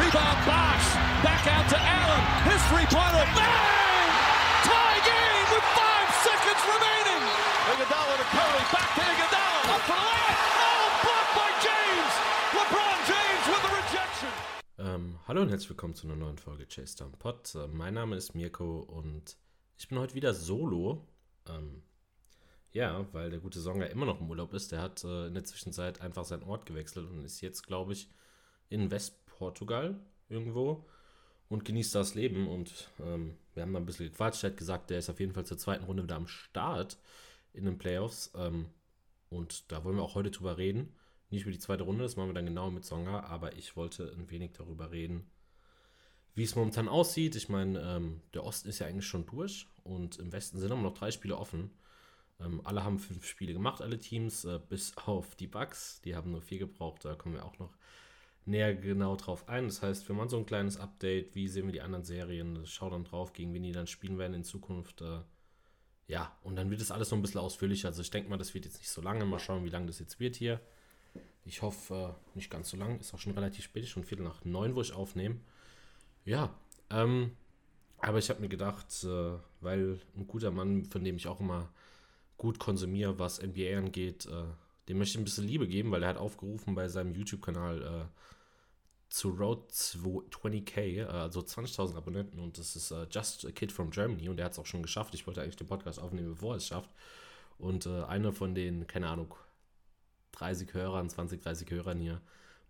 Rebound Bosch. Back out to Allen. His three-pointer. Bang! Tie game with five seconds remaining. Iguodala to Curry. Back to Iguodala. Up for the layup. Oh, blocked by James. LeBron James with the rejection. Ähm, hallo und herzlich willkommen zu einer neuen Folge Chase Down Pod. Äh, mein Name ist Mirko und ich bin heute wieder solo. Ähm, ja, weil der gute Songa immer noch im Urlaub ist. Der hat äh, in der Zwischenzeit einfach seinen Ort gewechselt und ist jetzt, glaube ich, in Westportugal irgendwo und genießt das Leben. Und ähm, wir haben da ein bisschen gequatscht. Er hat gesagt, der ist auf jeden Fall zur zweiten Runde wieder am Start in den Playoffs. Ähm, und da wollen wir auch heute drüber reden. Nicht über die zweite Runde, das machen wir dann genau mit Songa, aber ich wollte ein wenig darüber reden, wie es momentan aussieht. Ich meine, ähm, der Osten ist ja eigentlich schon durch und im Westen sind immer noch drei Spiele offen. Ähm, alle haben fünf Spiele gemacht, alle Teams, äh, bis auf die Bucks. Die haben nur vier gebraucht. Da kommen wir auch noch näher genau drauf ein. Das heißt, wir machen so ein kleines Update. Wie sehen wir die anderen Serien? Schau dann drauf, gegen wen die dann spielen werden in Zukunft. Äh, ja, und dann wird es alles noch ein bisschen ausführlicher. Also ich denke mal, das wird jetzt nicht so lange. Mal schauen, wie lange das jetzt wird hier. Ich hoffe, äh, nicht ganz so lang. Ist auch schon relativ spät, schon Viertel nach neun, wo ich aufnehme. Ja, ähm, aber ich habe mir gedacht, äh, weil ein guter Mann, von dem ich auch immer gut konsumiere, was NBA angeht, äh, dem möchte ich ein bisschen Liebe geben, weil er hat aufgerufen bei seinem YouTube-Kanal äh, zu Road 20k, äh, also 20.000 Abonnenten und das ist äh, Just a Kid from Germany und er hat es auch schon geschafft. Ich wollte eigentlich den Podcast aufnehmen, bevor er es schafft. Und äh, einer von den, keine Ahnung, 30 Hörern, 20, 30 Hörern hier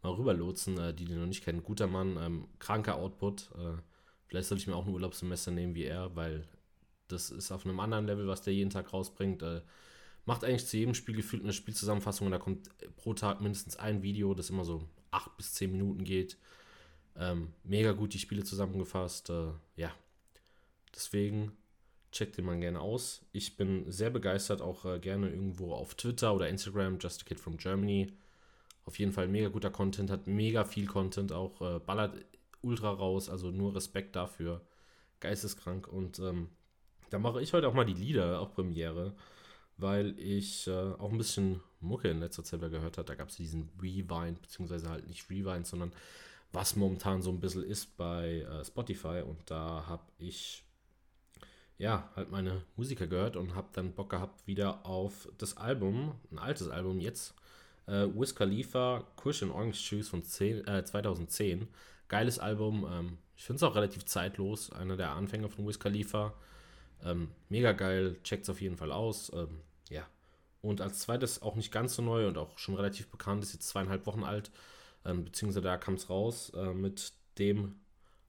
mal rüberlotsen, äh, die den noch nicht kennen. Guter Mann, ähm, kranker Output. Vielleicht sollte ich mir auch ein Urlaubssemester nehmen wie er, weil das ist auf einem anderen Level, was der jeden Tag rausbringt. Macht eigentlich zu jedem Spiel gefühlt eine Spielzusammenfassung und da kommt pro Tag mindestens ein Video, das immer so 8 bis 10 Minuten geht. Ähm, mega gut die Spiele zusammengefasst. Äh, ja, deswegen checkt den mal gerne aus. Ich bin sehr begeistert, auch äh, gerne irgendwo auf Twitter oder Instagram, Just a Kid from Germany. Auf jeden Fall mega guter Content, hat mega viel Content, auch äh, ballert ultra raus, also nur Respekt dafür. Geisteskrank und ähm, da mache ich heute auch mal die Lieder, auch Premiere, weil ich äh, auch ein bisschen Mucke in letzter Zeit gehört habe. Da gab es diesen Rewind, beziehungsweise halt nicht Rewind, sondern was momentan so ein bisschen ist bei äh, Spotify. Und da habe ich ja halt meine Musiker gehört und habe dann Bock gehabt wieder auf das Album, ein altes Album jetzt. Äh, Wiz Khalifa, Kush and Orange Juice von 10, äh, 2010. Geiles Album. Ähm, ich finde es auch relativ zeitlos. Einer der Anfänger von Wiz Khalifa. Ähm, mega geil, checkt es auf jeden Fall aus. Ähm, ja. Und als zweites auch nicht ganz so neu und auch schon relativ bekannt, ist jetzt zweieinhalb Wochen alt, ähm, beziehungsweise da kam es raus äh, mit dem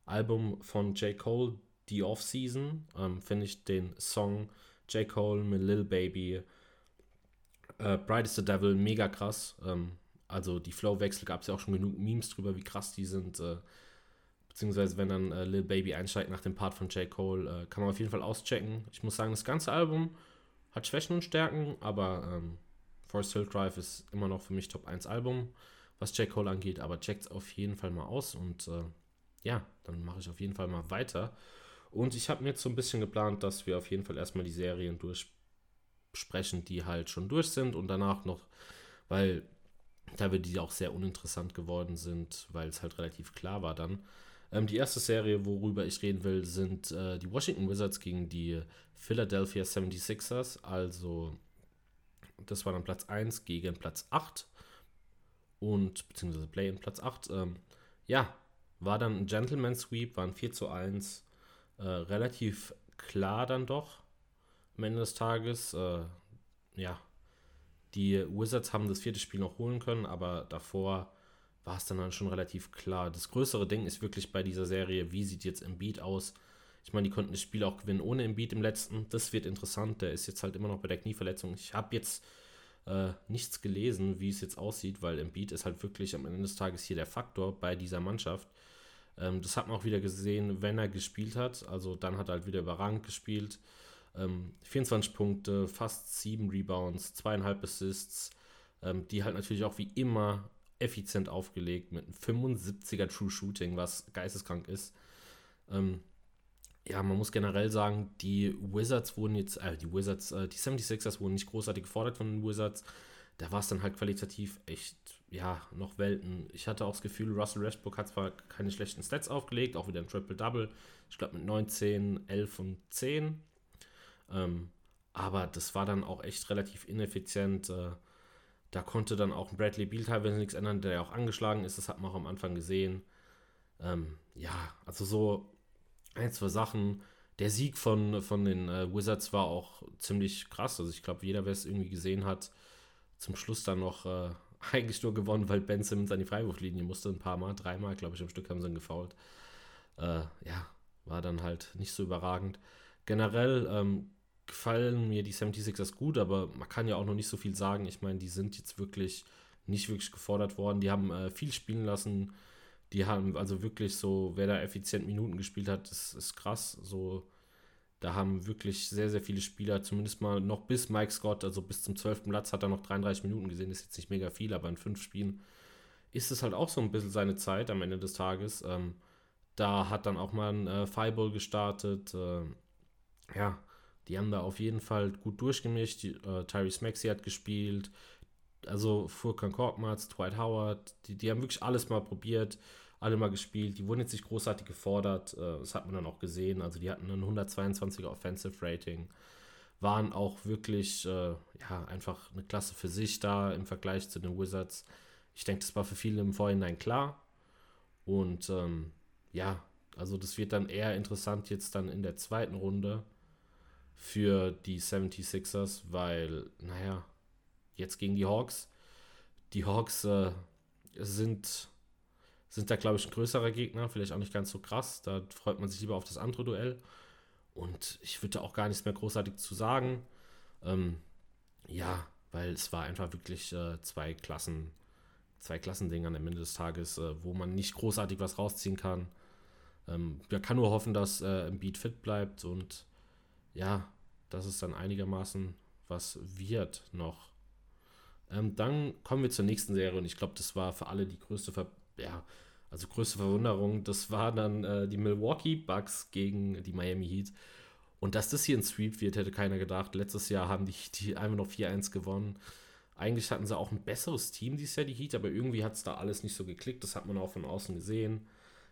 Album von J. Cole, The Off-Season. Ähm, Finde ich den Song J. Cole mit Lil Baby, äh, Bright is the Devil, mega krass. Ähm, also die Flow-Wechsel gab es ja auch schon genug Memes drüber, wie krass die sind. Äh, beziehungsweise wenn dann äh, Lil Baby einsteigt nach dem Part von J. Cole, äh, kann man auf jeden Fall auschecken. Ich muss sagen, das ganze Album hat Schwächen und Stärken, aber ähm, Forest Hill Drive ist immer noch für mich Top 1 Album, was J. Cole angeht, aber checkt es auf jeden Fall mal aus und äh, ja, dann mache ich auf jeden Fall mal weiter. Und ich habe mir jetzt so ein bisschen geplant, dass wir auf jeden Fall erstmal die Serien durchsprechen, die halt schon durch sind und danach noch, weil da wir die auch sehr uninteressant geworden sind, weil es halt relativ klar war dann, ähm, die erste Serie, worüber ich reden will, sind äh, die Washington Wizards gegen die Philadelphia 76ers. Also, das war dann Platz 1 gegen Platz 8 und beziehungsweise Play in Platz 8. Ähm, ja, war dann ein Gentleman Sweep, waren 4 zu 1. Äh, relativ klar dann doch am Ende des Tages. Äh, ja, die Wizards haben das vierte Spiel noch holen können, aber davor war es dann, dann schon relativ klar. Das größere Ding ist wirklich bei dieser Serie, wie sieht jetzt Embiid aus? Ich meine, die konnten das Spiel auch gewinnen ohne Embiid im letzten. Das wird interessant. Der ist jetzt halt immer noch bei der Knieverletzung. Ich habe jetzt äh, nichts gelesen, wie es jetzt aussieht, weil Embiid ist halt wirklich am Ende des Tages hier der Faktor bei dieser Mannschaft. Ähm, das hat man auch wieder gesehen, wenn er gespielt hat. Also dann hat er halt wieder überragend gespielt. Ähm, 24 Punkte, fast 7 Rebounds, zweieinhalb Assists, ähm, die halt natürlich auch wie immer effizient aufgelegt mit einem 75er True Shooting, was geisteskrank ist. Ähm, ja, man muss generell sagen, die Wizards wurden jetzt, äh, die Wizards, äh, die 76ers wurden nicht großartig gefordert von den Wizards. Da war es dann halt qualitativ echt ja, noch Welten. Ich hatte auch das Gefühl, Russell Westbrook hat zwar keine schlechten Stats aufgelegt, auch wieder ein Triple-Double. Ich glaube mit 19, 11 und 10. Ähm, aber das war dann auch echt relativ ineffizient. Äh, da konnte dann auch Bradley Beal teilweise nichts ändern, der ja auch angeschlagen ist. Das hat man auch am Anfang gesehen. Ähm, ja, also so ein, zwei Sachen. Der Sieg von, von den äh, Wizards war auch ziemlich krass. Also ich glaube, jeder, wer es irgendwie gesehen hat, zum Schluss dann noch äh, eigentlich nur gewonnen, weil Ben Simmons an die Freiwurflinie musste. Ein paar Mal, dreimal, glaube ich, am Stück haben sie ihn gefault. Äh, ja, war dann halt nicht so überragend. Generell ähm, gefallen mir die 76ers gut, aber man kann ja auch noch nicht so viel sagen. Ich meine, die sind jetzt wirklich nicht wirklich gefordert worden. Die haben äh, viel spielen lassen. Die haben also wirklich so, wer da effizient Minuten gespielt hat, ist, ist krass. So, da haben wirklich sehr, sehr viele Spieler, zumindest mal noch bis Mike Scott, also bis zum 12. Platz hat er noch 33 Minuten gesehen. ist jetzt nicht mega viel, aber in fünf Spielen ist es halt auch so ein bisschen seine Zeit am Ende des Tages. Ähm, da hat dann auch mal ein äh, Fireball gestartet. Äh, ja, die haben da auf jeden Fall gut durchgemischt. Äh, Tyrese Maxey hat gespielt. Also Furkan Korkmaz, Dwight Howard, die, die haben wirklich alles mal probiert, alle mal gespielt. Die wurden jetzt nicht großartig gefordert. Äh, das hat man dann auch gesehen. Also die hatten ein 122er Offensive Rating. Waren auch wirklich, äh, ja, einfach eine Klasse für sich da im Vergleich zu den Wizards. Ich denke, das war für viele im Vorhinein klar. Und ähm, ja, also das wird dann eher interessant jetzt dann in der zweiten Runde für die 76ers, weil, naja, jetzt gegen die Hawks. Die Hawks äh, sind, sind da, glaube ich, ein größerer Gegner, vielleicht auch nicht ganz so krass. Da freut man sich lieber auf das andere Duell. Und ich würde auch gar nichts mehr großartig zu sagen. Ähm, ja, weil es war einfach wirklich äh, zwei Klassen, zwei Klassendinge am Ende des Tages, äh, wo man nicht großartig was rausziehen kann. Ähm, man kann nur hoffen, dass äh, Beat fit bleibt und ja, dass es dann einigermaßen was wird noch. Ähm, dann kommen wir zur nächsten Serie und ich glaube, das war für alle die größte, Ver ja, also größte Verwunderung. Das war dann äh, die Milwaukee Bucks gegen die Miami Heat. Und dass das hier ein Sweep wird, hätte keiner gedacht. Letztes Jahr haben die, die einfach noch 4-1 gewonnen. Eigentlich hatten sie auch ein besseres Team dieses Jahr, die Heat, aber irgendwie hat es da alles nicht so geklickt. Das hat man auch von außen gesehen.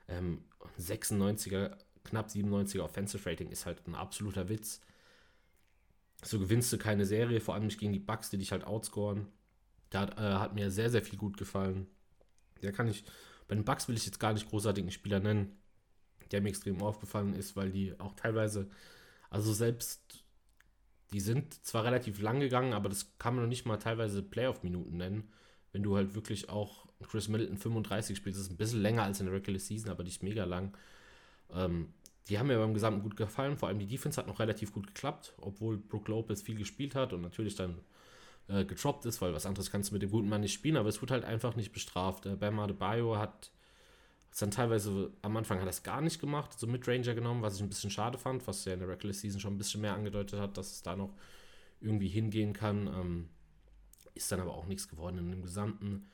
Ähm, 96er, knapp 97er Offensive Rating ist halt ein absoluter Witz. So gewinnst du keine Serie, vor allem nicht gegen die Bucks, die dich halt outscoren. Da hat, äh, hat mir sehr, sehr viel gut gefallen. Der kann ich, bei den Bucks will ich jetzt gar nicht großartigen Spieler nennen, der mir extrem aufgefallen ist, weil die auch teilweise, also selbst, die sind zwar relativ lang gegangen, aber das kann man noch nicht mal teilweise Playoff-Minuten nennen. Wenn du halt wirklich auch Chris Middleton 35 spielst, das ist ein bisschen länger als in der Regular Season, aber nicht mega lang. Ähm, die haben mir beim Gesamten gut gefallen. Vor allem die Defense hat noch relativ gut geklappt, obwohl Brook Lopez viel gespielt hat und natürlich dann äh, getroppt ist, weil was anderes kannst du mit dem guten Mann nicht spielen, aber es wurde halt einfach nicht bestraft. Äh, Bam Adebayo hat es dann teilweise am Anfang hat das gar nicht gemacht, so mit Ranger genommen, was ich ein bisschen schade fand, was ja in der Regular Season schon ein bisschen mehr angedeutet hat, dass es da noch irgendwie hingehen kann. Ähm, ist dann aber auch nichts geworden. In dem Gesamten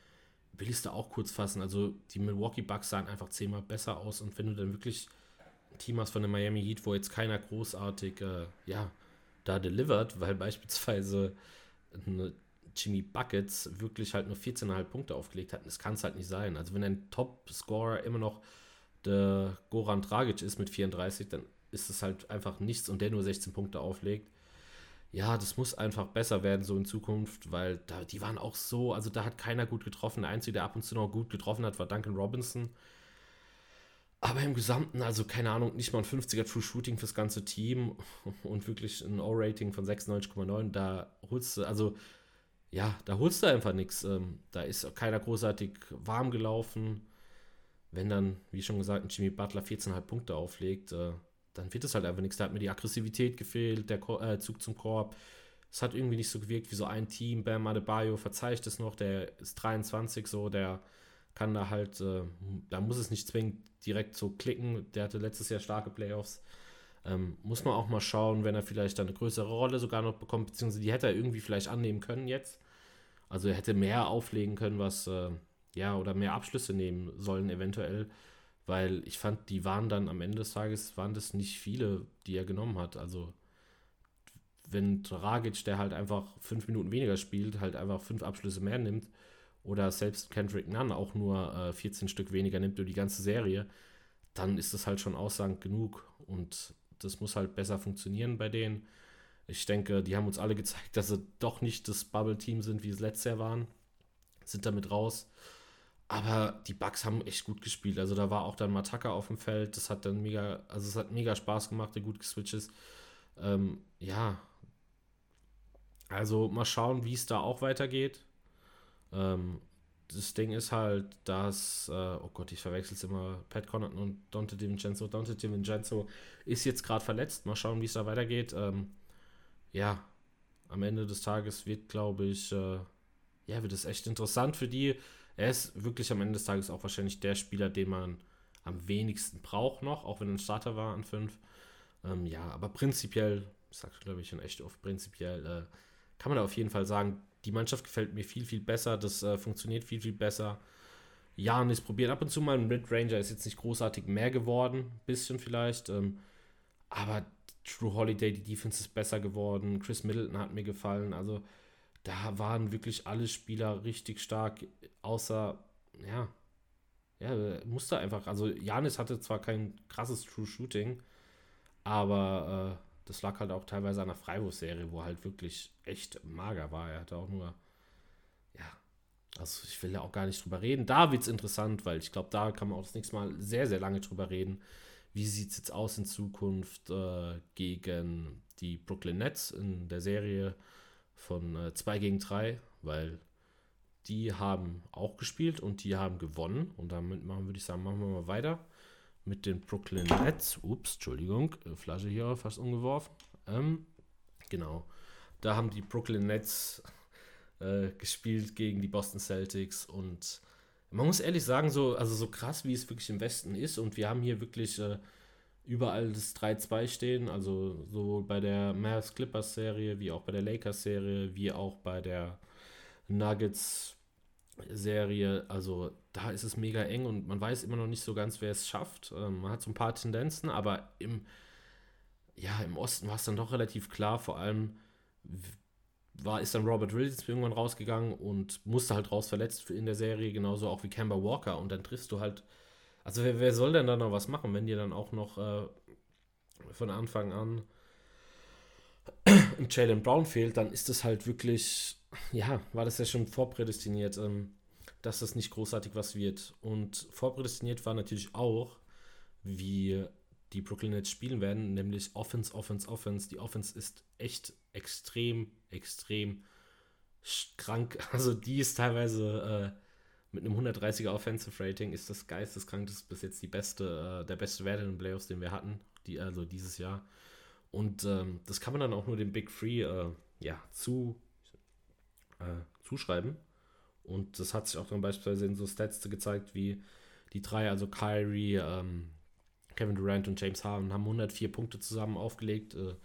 will ich es da auch kurz fassen. Also die Milwaukee Bucks sahen einfach zehnmal besser aus und wenn du dann wirklich Team hast von der Miami Heat, wo jetzt keiner großartig, äh, ja, da delivert, weil beispielsweise Jimmy Buckets wirklich halt nur 14,5 Punkte aufgelegt hat. Das kann es halt nicht sein. Also wenn ein Top-Scorer immer noch der Goran Dragic ist mit 34, dann ist es halt einfach nichts und der nur 16 Punkte auflegt. Ja, das muss einfach besser werden so in Zukunft, weil da, die waren auch so, also da hat keiner gut getroffen. Der Einzige, der ab und zu noch gut getroffen hat, war Duncan Robinson. Aber im Gesamten, also keine Ahnung, nicht mal ein 50er True Shooting fürs ganze Team und wirklich ein O-Rating von 96,9, da holst du, also ja, da holst du einfach nichts. Ähm, da ist keiner großartig warm gelaufen. Wenn dann, wie schon gesagt, Jimmy Butler 14,5 Punkte auflegt, äh, dann wird es halt einfach nichts. Da hat mir die Aggressivität gefehlt, der Ko äh, Zug zum Korb. Es hat irgendwie nicht so gewirkt wie so ein Team. Bam Adebayo verzeiht es noch, der ist 23 so, der kann da halt, äh, da muss es nicht zwingend direkt so klicken. Der hatte letztes Jahr starke Playoffs. Ähm, muss man auch mal schauen, wenn er vielleicht eine größere Rolle sogar noch bekommt, beziehungsweise die hätte er irgendwie vielleicht annehmen können jetzt. Also er hätte mehr auflegen können, was, äh, ja, oder mehr Abschlüsse nehmen sollen eventuell, weil ich fand, die waren dann am Ende des Tages, waren das nicht viele, die er genommen hat. Also wenn Dragic, der halt einfach fünf Minuten weniger spielt, halt einfach fünf Abschlüsse mehr nimmt oder selbst Kendrick Nunn auch nur äh, 14 Stück weniger nimmt über die ganze Serie, dann ist das halt schon aussagend genug. Und das muss halt besser funktionieren bei denen. Ich denke, die haben uns alle gezeigt, dass sie doch nicht das Bubble-Team sind, wie es letztes Jahr waren. Sind damit raus. Aber die Bugs haben echt gut gespielt. Also da war auch dann Mataka auf dem Feld. Das hat dann mega, also es hat mega Spaß gemacht, der gut geswitcht ist. Ähm, ja. Also mal schauen, wie es da auch weitergeht. Ähm, das Ding ist halt, dass, äh, oh Gott, ich verwechsel es immer, Pat Connaughton und Dante DiVincenzo. Dante DiVincenzo ist jetzt gerade verletzt. Mal schauen, wie es da weitergeht. Ähm, ja, am Ende des Tages wird, glaube ich, äh, ja, wird es echt interessant für die. Er ist wirklich am Ende des Tages auch wahrscheinlich der Spieler, den man am wenigsten braucht noch, auch wenn er ein Starter war an 5. Ähm, ja, aber prinzipiell, sagst du glaube ich schon echt oft, prinzipiell äh, kann man da auf jeden Fall sagen, die Mannschaft gefällt mir viel, viel besser. Das äh, funktioniert viel, viel besser. Janis probiert ab und zu mal. Ein Mid-Ranger ist jetzt nicht großartig mehr geworden. Bisschen vielleicht. Ähm, aber True Holiday, die Defense ist besser geworden. Chris Middleton hat mir gefallen. Also da waren wirklich alle Spieler richtig stark. Außer, ja, ja, musste einfach. Also Janis hatte zwar kein krasses True Shooting, aber äh, das lag halt auch teilweise an der Freiwurfserie, wo halt wirklich echt mager war. Er hatte auch nur, ja, also ich will ja auch gar nicht drüber reden. Da wird es interessant, weil ich glaube, da kann man auch das nächste Mal sehr, sehr lange drüber reden. Wie sieht es jetzt aus in Zukunft äh, gegen die Brooklyn Nets in der Serie von 2 äh, gegen 3, weil die haben auch gespielt und die haben gewonnen. Und damit machen, würde ich sagen, machen wir mal weiter mit den Brooklyn Nets. Ups, Entschuldigung, äh, Flasche hier fast umgeworfen. Ähm, genau. Da haben die Brooklyn Nets äh, gespielt gegen die Boston Celtics und man muss ehrlich sagen, so, also so krass, wie es wirklich im Westen ist, und wir haben hier wirklich äh, überall das 3-2 stehen, also sowohl bei der Mavs Clippers Serie, wie auch bei der Lakers Serie, wie auch bei der Nuggets Serie, also da ist es mega eng und man weiß immer noch nicht so ganz, wer es schafft. Ähm, man hat so ein paar Tendenzen, aber im, ja, im Osten war es dann doch relativ klar, vor allem war, ist dann Robert Williams irgendwann rausgegangen und musste halt raus verletzt in der Serie, genauso auch wie Kemba Walker. Und dann triffst du halt, also wer, wer soll denn da noch was machen, wenn dir dann auch noch äh, von Anfang an Jalen Brown fehlt, dann ist das halt wirklich ja, war das ja schon vorprädestiniert, ähm, dass das nicht großartig was wird. Und vorprädestiniert war natürlich auch, wie die Brooklyn Nets spielen werden, nämlich Offense, Offense, Offense. Die Offense ist echt extrem, extrem krank. Also die ist teilweise äh, mit einem 130er Offensive Rating ist das geisteskrank. Das ist bis jetzt die beste, äh, der beste Wert in den Playoffs, den wir hatten, die, also dieses Jahr. Und ähm, das kann man dann auch nur dem Big Free äh, ja, zu äh, zuschreiben. Und das hat sich auch dann beispielsweise in so Stats gezeigt, wie die drei, also Kyrie, ähm, Kevin Durant und James Harden, haben 104 Punkte zusammen aufgelegt. Äh,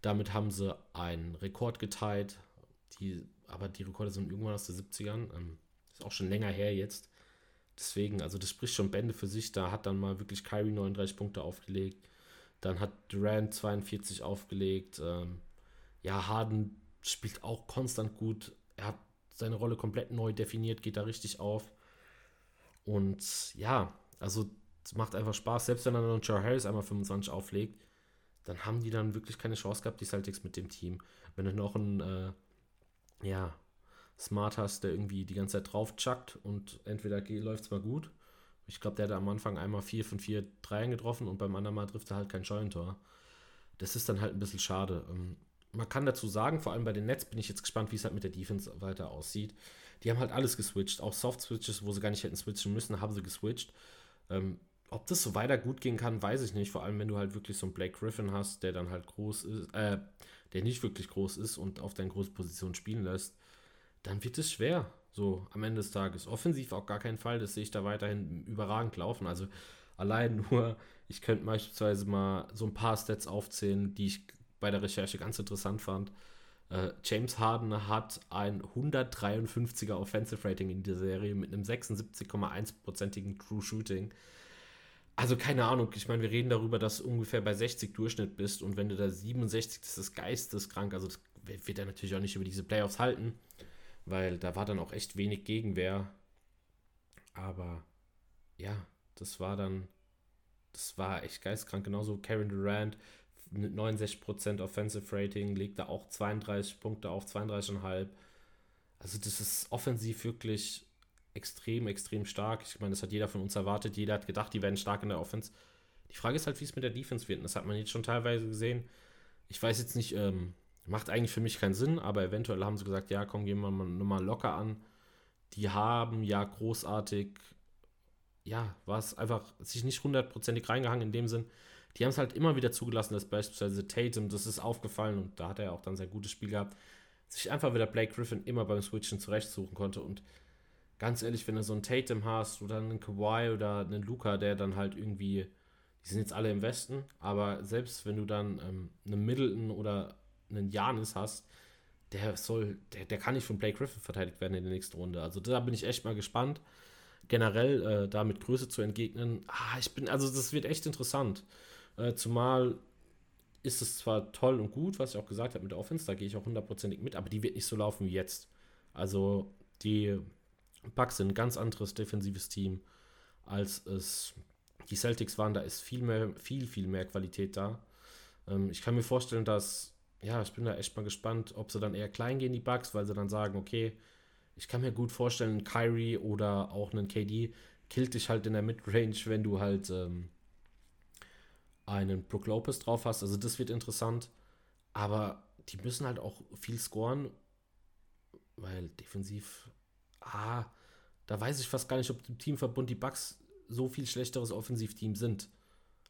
damit haben sie einen Rekord geteilt. Die, aber die Rekorde sind irgendwann aus den 70ern. Ähm, ist auch schon länger her jetzt. Deswegen, also das spricht schon Bände für sich. Da hat dann mal wirklich Kyrie 39 Punkte aufgelegt. Dann hat Durant 42 aufgelegt. Ähm, ja, Harden spielt auch konstant gut er hat seine Rolle komplett neu definiert, geht da richtig auf. Und ja, also es macht einfach Spaß. Selbst wenn dann noch Harris einmal 25 auflegt, dann haben die dann wirklich keine Chance gehabt, die Celtics mit dem Team. Wenn du noch einen, äh, ja, Smart hast, der irgendwie die ganze Zeit drauf chuckt und entweder läuft es mal gut. Ich glaube, der hat am Anfang einmal 4 von 4 Dreien getroffen und beim anderen Mal trifft er halt kein Scheunentor. Das ist dann halt ein bisschen schade. Ähm, man kann dazu sagen, vor allem bei den Nets bin ich jetzt gespannt, wie es halt mit der Defense weiter aussieht. Die haben halt alles geswitcht, auch Soft-Switches, wo sie gar nicht hätten switchen müssen, haben sie geswitcht. Ähm, ob das so weiter gut gehen kann, weiß ich nicht. Vor allem, wenn du halt wirklich so einen Blake Griffin hast, der dann halt groß ist, äh, der nicht wirklich groß ist und auf deine große Position spielen lässt, dann wird es schwer. So am Ende des Tages. Offensiv auch gar keinen Fall, das sehe ich da weiterhin überragend laufen. Also allein nur, ich könnte beispielsweise mal so ein paar Stats aufzählen, die ich bei der Recherche ganz interessant fand. Äh, James Harden hat ein 153er Offensive Rating in der Serie mit einem 76,1%igen True Shooting. Also keine Ahnung, ich meine, wir reden darüber, dass du ungefähr bei 60 Durchschnitt bist und wenn du da 67, das ist geisteskrank, also das wird er natürlich auch nicht über diese Playoffs halten. Weil da war dann auch echt wenig Gegenwehr. Aber ja, das war dann, das war echt geistkrank. Genauso Karen Durant mit 69% Offensive Rating legt da auch 32 Punkte auf, 32,5. Also das ist offensiv wirklich extrem, extrem stark. Ich meine, das hat jeder von uns erwartet. Jeder hat gedacht, die werden stark in der Offense. Die Frage ist halt, wie es mit der Defense wird. Und das hat man jetzt schon teilweise gesehen. Ich weiß jetzt nicht, ähm, macht eigentlich für mich keinen Sinn, aber eventuell haben sie gesagt, ja, komm, gehen wir mal nochmal locker an. Die haben ja großartig, ja, war es einfach sich nicht hundertprozentig reingehangen in dem Sinn. Die haben es halt immer wieder zugelassen, dass beispielsweise Tatum, das ist aufgefallen und da hat er auch dann sein gutes Spiel gehabt, sich einfach wieder Blake Griffin immer beim Switchen zurechtsuchen konnte und ganz ehrlich, wenn du so einen Tatum hast oder einen Kawhi oder einen Luca, der dann halt irgendwie, die sind jetzt alle im Westen, aber selbst wenn du dann ähm, einen Middleton oder einen Janis hast, der soll, der, der kann nicht von Blake Griffin verteidigt werden in der nächsten Runde. Also da bin ich echt mal gespannt, generell äh, da mit Größe zu entgegnen. Ah, ich bin, also das wird echt interessant. Äh, zumal ist es zwar toll und gut, was ich auch gesagt habe mit der Offense, da gehe ich auch hundertprozentig mit, aber die wird nicht so laufen wie jetzt. Also die Bucks sind ein ganz anderes defensives Team, als es die Celtics waren. Da ist viel mehr, viel, viel mehr Qualität da. Ähm, ich kann mir vorstellen, dass, ja, ich bin da echt mal gespannt, ob sie dann eher klein gehen, die Bucks, weil sie dann sagen, okay, ich kann mir gut vorstellen, Kyrie oder auch einen KD killt dich halt in der Midrange, wenn du halt ähm, einen Brook Lopez drauf hast. Also das wird interessant. Aber die müssen halt auch viel scoren, weil defensiv ah, da weiß ich fast gar nicht, ob im Teamverbund die Bucks so viel schlechteres Offensivteam sind.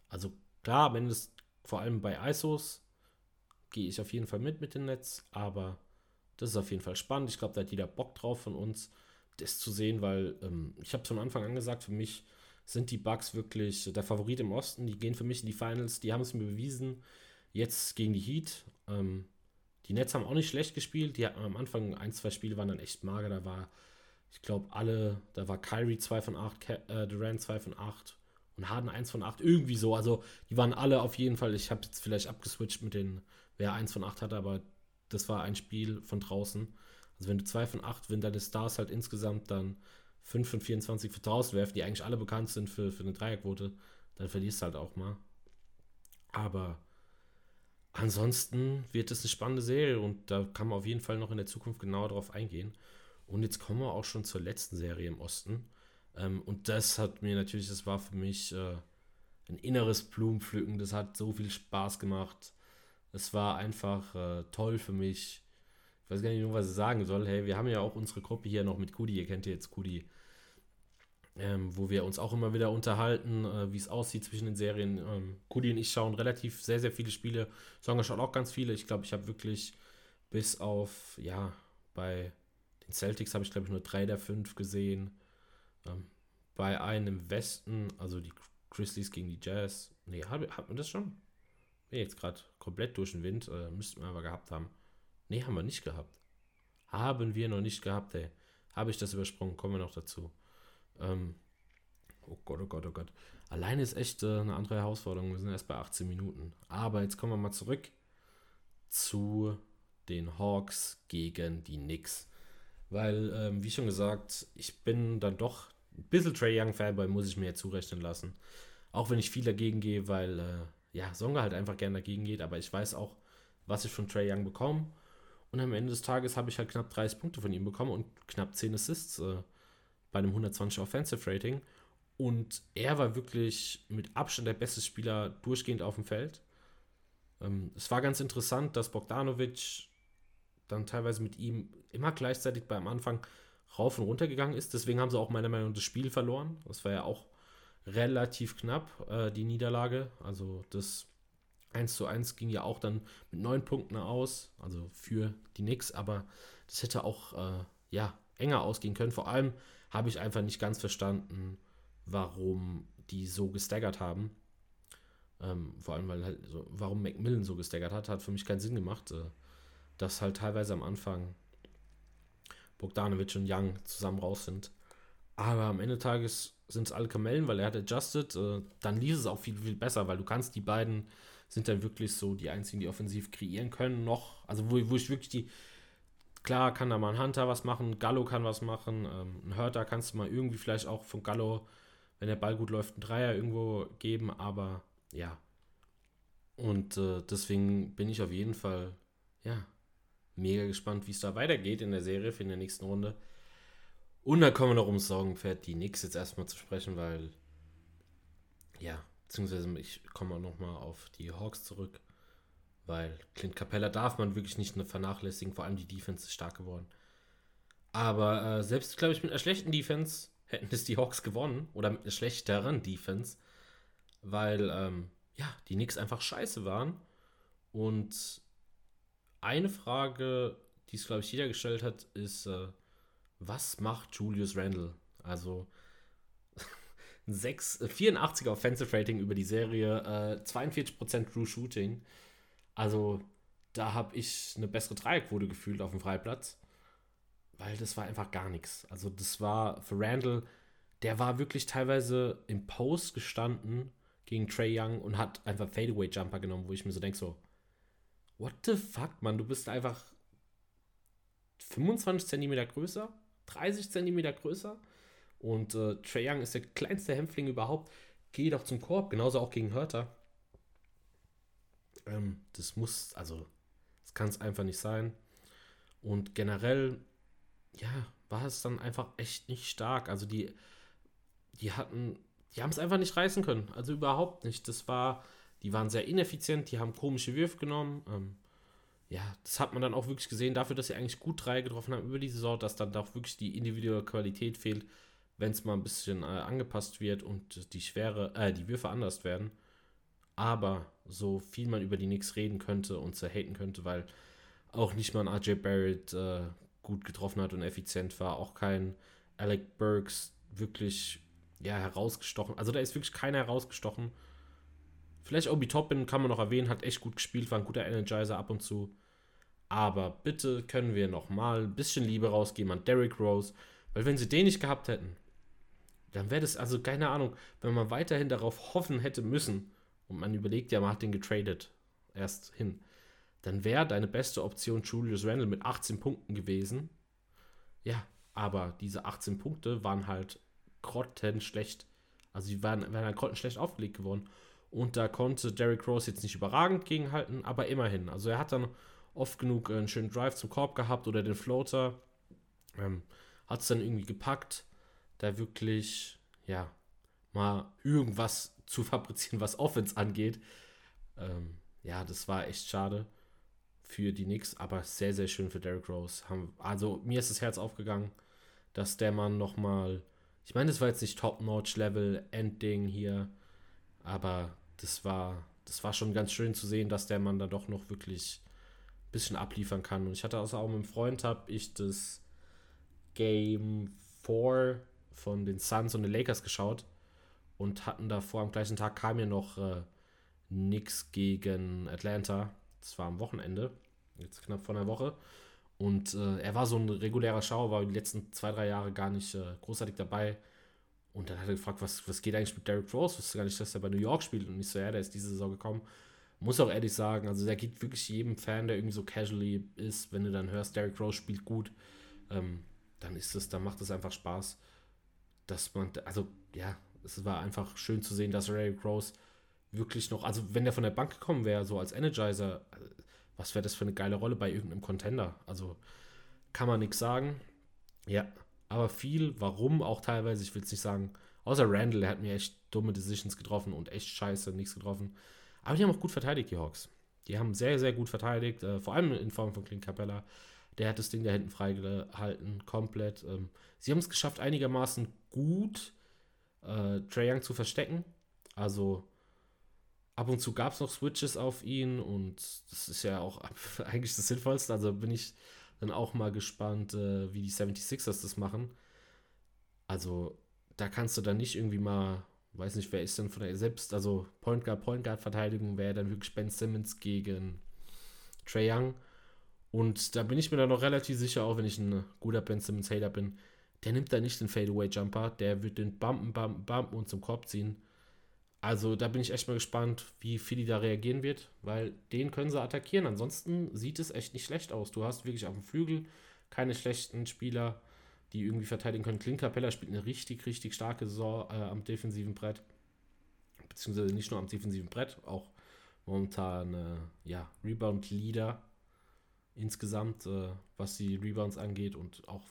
Also klar, wenn es vor allem bei ISOs gehe ich auf jeden Fall mit mit dem Netz, aber das ist auf jeden Fall spannend. Ich glaube, da hat jeder Bock drauf von uns, das zu sehen, weil ähm, ich habe von Anfang an gesagt, für mich sind die Bucks wirklich der Favorit im Osten. Die gehen für mich in die Finals, die haben es mir bewiesen. Jetzt gegen die Heat. Ähm, die Nets haben auch nicht schlecht gespielt. Die hatten am Anfang ein, zwei Spiele waren dann echt mager. Da war ich glaube, alle, da war Kyrie 2 von 8, äh, Durant 2 von 8 und Harden 1 von 8, irgendwie so. Also, die waren alle auf jeden Fall, ich habe jetzt vielleicht abgeswitcht mit den, wer 1 von 8 hatte, aber das war ein Spiel von draußen. Also, wenn du 2 von 8, wenn deine Stars halt insgesamt dann 5 von 24 für draußen werfen, die eigentlich alle bekannt sind für, für eine Dreierquote, dann verlierst du halt auch mal. Aber ansonsten wird es eine spannende Serie und da kann man auf jeden Fall noch in der Zukunft genauer drauf eingehen. Und jetzt kommen wir auch schon zur letzten Serie im Osten. Ähm, und das hat mir natürlich, das war für mich äh, ein inneres Blumenpflücken. Das hat so viel Spaß gemacht. Es war einfach äh, toll für mich. Ich weiß gar nicht, was ich sagen soll. Hey, wir haben ja auch unsere Gruppe hier noch mit Kudi. Ihr kennt ja jetzt Kudi. Ähm, wo wir uns auch immer wieder unterhalten, äh, wie es aussieht zwischen den Serien. Ähm, Kudi und ich schauen relativ sehr, sehr viele Spiele. Songer schaut auch ganz viele. Ich glaube, ich habe wirklich bis auf, ja, bei den Celtics habe ich, glaube ich, nur drei der fünf gesehen. Ähm, bei einem im Westen, also die Grizzlies gegen die Jazz. Nee, hat, hat man das schon? Bin jetzt gerade komplett durch den Wind. Äh, müssten wir aber gehabt haben. Nee, haben wir nicht gehabt. Haben wir noch nicht gehabt, ey. Habe ich das übersprungen? Kommen wir noch dazu. Ähm, oh Gott, oh Gott, oh Gott. Alleine ist echt äh, eine andere Herausforderung. Wir sind erst bei 18 Minuten. Aber jetzt kommen wir mal zurück zu den Hawks gegen die Knicks. Weil, ähm, wie schon gesagt, ich bin dann doch ein bisschen Trey Young Fanboy, muss ich mir jetzt zurechnen lassen. Auch wenn ich viel dagegen gehe, weil, äh, ja, Songa halt einfach gerne dagegen geht, aber ich weiß auch, was ich von Trey Young bekomme. Und am Ende des Tages habe ich halt knapp 30 Punkte von ihm bekommen und knapp 10 Assists äh, bei einem 120 Offensive Rating. Und er war wirklich mit Abstand der beste Spieler durchgehend auf dem Feld. Ähm, es war ganz interessant, dass Bogdanovic dann teilweise mit ihm immer gleichzeitig beim Anfang rauf und runter gegangen ist. Deswegen haben sie auch meiner Meinung nach das Spiel verloren. Das war ja auch relativ knapp, äh, die Niederlage. Also das 1 zu 1 ging ja auch dann mit neun Punkten aus, also für die Knicks, aber das hätte auch äh, ja, enger ausgehen können. Vor allem habe ich einfach nicht ganz verstanden, warum die so gestaggert haben. Ähm, vor allem, weil halt so, warum Macmillan so gestaggert hat, hat für mich keinen Sinn gemacht. Äh, dass halt teilweise am Anfang Bogdanovic und Young zusammen raus sind. Aber am Ende des Tages sind es alle Kamellen, weil er hat adjusted. Äh, dann lief es auch viel, viel besser, weil du kannst die beiden sind dann wirklich so die einzigen, die offensiv kreieren können noch. Also wo, wo ich wirklich die Klar kann da mal ein Hunter was machen, Gallo kann was machen, ähm, ein Hörter kannst du mal irgendwie vielleicht auch von Gallo, wenn der Ball gut läuft, einen Dreier irgendwo geben, aber ja. Und äh, deswegen bin ich auf jeden Fall, ja, mega gespannt, wie es da weitergeht in der Serie für in der nächsten Runde. Und dann kommen wir noch ums Sorgenpferd, die Knicks jetzt erstmal zu sprechen, weil, ja, beziehungsweise ich komme auch nochmal auf die Hawks zurück. Weil Clint Capella darf man wirklich nicht vernachlässigen, vor allem die Defense ist stark geworden. Aber äh, selbst, glaube ich, mit einer schlechten Defense hätten es die Hawks gewonnen. Oder mit einer schlechteren Defense. Weil, ähm, ja, die Knicks einfach scheiße waren. Und eine Frage, die es, glaube ich, jeder gestellt hat, ist, äh, was macht Julius Randle? Also, 6, 84er Offensive Rating über die Serie, äh, 42% True Shooting. Also da habe ich eine bessere Dreierquote gefühlt auf dem Freiplatz, weil das war einfach gar nichts. Also das war für Randall, der war wirklich teilweise im Post gestanden gegen Trey Young und hat einfach Fadeaway Jumper genommen, wo ich mir so denke so, what the fuck, man, du bist einfach 25 cm größer, 30 cm größer und äh, Trey Young ist der kleinste Hämpfling überhaupt. Geh doch zum Korb, genauso auch gegen Hörter. Ähm, das muss, also, das kann es einfach nicht sein. Und generell, ja, war es dann einfach echt nicht stark. Also die, die hatten, die haben es einfach nicht reißen können. Also überhaupt nicht. Das war, die waren sehr ineffizient, die haben komische Würfe genommen. Ähm, ja, das hat man dann auch wirklich gesehen, dafür, dass sie eigentlich gut drei getroffen haben über die Saison, dass dann auch wirklich die individuelle Qualität fehlt, wenn es mal ein bisschen äh, angepasst wird und die Schwere, äh, die Würfe anders werden. Aber so viel man über die Knicks reden könnte und zerhaten könnte, weil auch nicht mal ein RJ Barrett äh, gut getroffen hat und effizient war, auch kein Alec Burks wirklich ja, herausgestochen. Also da ist wirklich keiner herausgestochen. Vielleicht Obi Toppin kann man noch erwähnen, hat echt gut gespielt, war ein guter Energizer ab und zu. Aber bitte können wir noch mal ein bisschen Liebe rausgeben an Derrick Rose, weil wenn sie den nicht gehabt hätten, dann wäre das also keine Ahnung, wenn man weiterhin darauf hoffen hätte müssen, und man überlegt ja, man hat den getradet erst hin, dann wäre deine beste Option Julius Randle mit 18 Punkten gewesen. Ja, aber diese 18 Punkte waren halt grottenschlecht. Also die waren, waren halt grottenschlecht aufgelegt geworden. Und da konnte Derrick Rose jetzt nicht überragend gegenhalten, aber immerhin. Also er hat dann oft genug einen schönen Drive zum Korb gehabt oder den Floater. Ähm, hat es dann irgendwie gepackt, da wirklich, ja, mal irgendwas zu fabrizieren, was Offense angeht. Ähm, ja, das war echt schade für die Knicks, aber sehr, sehr schön für Derrick Rose. also mir ist das Herz aufgegangen, dass der Mann nochmal, ich meine, das war jetzt nicht Top-Notch-Level, Endding hier, aber das war, das war schon ganz schön zu sehen, dass der Mann da doch noch wirklich ein bisschen abliefern kann. Und ich hatte also auch mit einem Freund, habe ich das Game 4 von den Suns und den Lakers geschaut und hatten davor am gleichen Tag kam ja noch äh, Knicks gegen Atlanta. Das war am Wochenende, jetzt knapp vor einer Woche. Und äh, er war so ein regulärer Schauer, war die letzten zwei, drei Jahre gar nicht äh, großartig dabei. Und dann hat er gefragt, was, was geht eigentlich mit Derrick Rose? Wusste gar nicht, dass er bei New York spielt. Und ich so, ja, der ist diese Saison gekommen. Muss auch ehrlich sagen, also der geht wirklich jedem Fan, der irgendwie so casually ist, wenn du dann hörst, Derrick Rose spielt gut, ähm, dann ist es, dann macht es einfach Spaß, dass man, also ja, es war einfach schön zu sehen, dass Ray Rose wirklich noch, also wenn der von der Bank gekommen wäre, so als Energizer, was wäre das für eine geile Rolle bei irgendeinem Contender? Also kann man nichts sagen. Ja, aber viel, warum auch teilweise, ich will es nicht sagen, außer Randall, der hat mir echt dumme Decisions getroffen und echt scheiße, nichts getroffen. Aber die haben auch gut verteidigt, die Hawks. Die haben sehr, sehr gut verteidigt, äh, vor allem in Form von Clint Capella. Der hat das Ding da hinten freigehalten, komplett. Ähm, sie haben es geschafft, einigermaßen gut äh, Trae Young zu verstecken. Also ab und zu gab es noch Switches auf ihn und das ist ja auch eigentlich das Sinnvollste. Also bin ich dann auch mal gespannt, äh, wie die 76ers das machen. Also da kannst du dann nicht irgendwie mal, weiß nicht, wer ist denn von der selbst, also Point Guard, Point Guard Verteidigung wäre dann wirklich Ben Simmons gegen Trey Young. Und da bin ich mir dann noch relativ sicher, auch wenn ich ein guter Ben Simmons Hater bin, der nimmt da nicht den Fadeaway-Jumper, der wird den bumpen, bumpen, bumpen und zum Korb ziehen. Also da bin ich echt mal gespannt, wie Philly da reagieren wird, weil den können sie attackieren. Ansonsten sieht es echt nicht schlecht aus. Du hast wirklich auf dem Flügel keine schlechten Spieler, die irgendwie verteidigen können. Clint Capella spielt eine richtig, richtig starke Saison äh, am defensiven Brett. Beziehungsweise nicht nur am defensiven Brett, auch momentan äh, ja, Rebound-Leader insgesamt, äh, was die Rebounds angeht und auch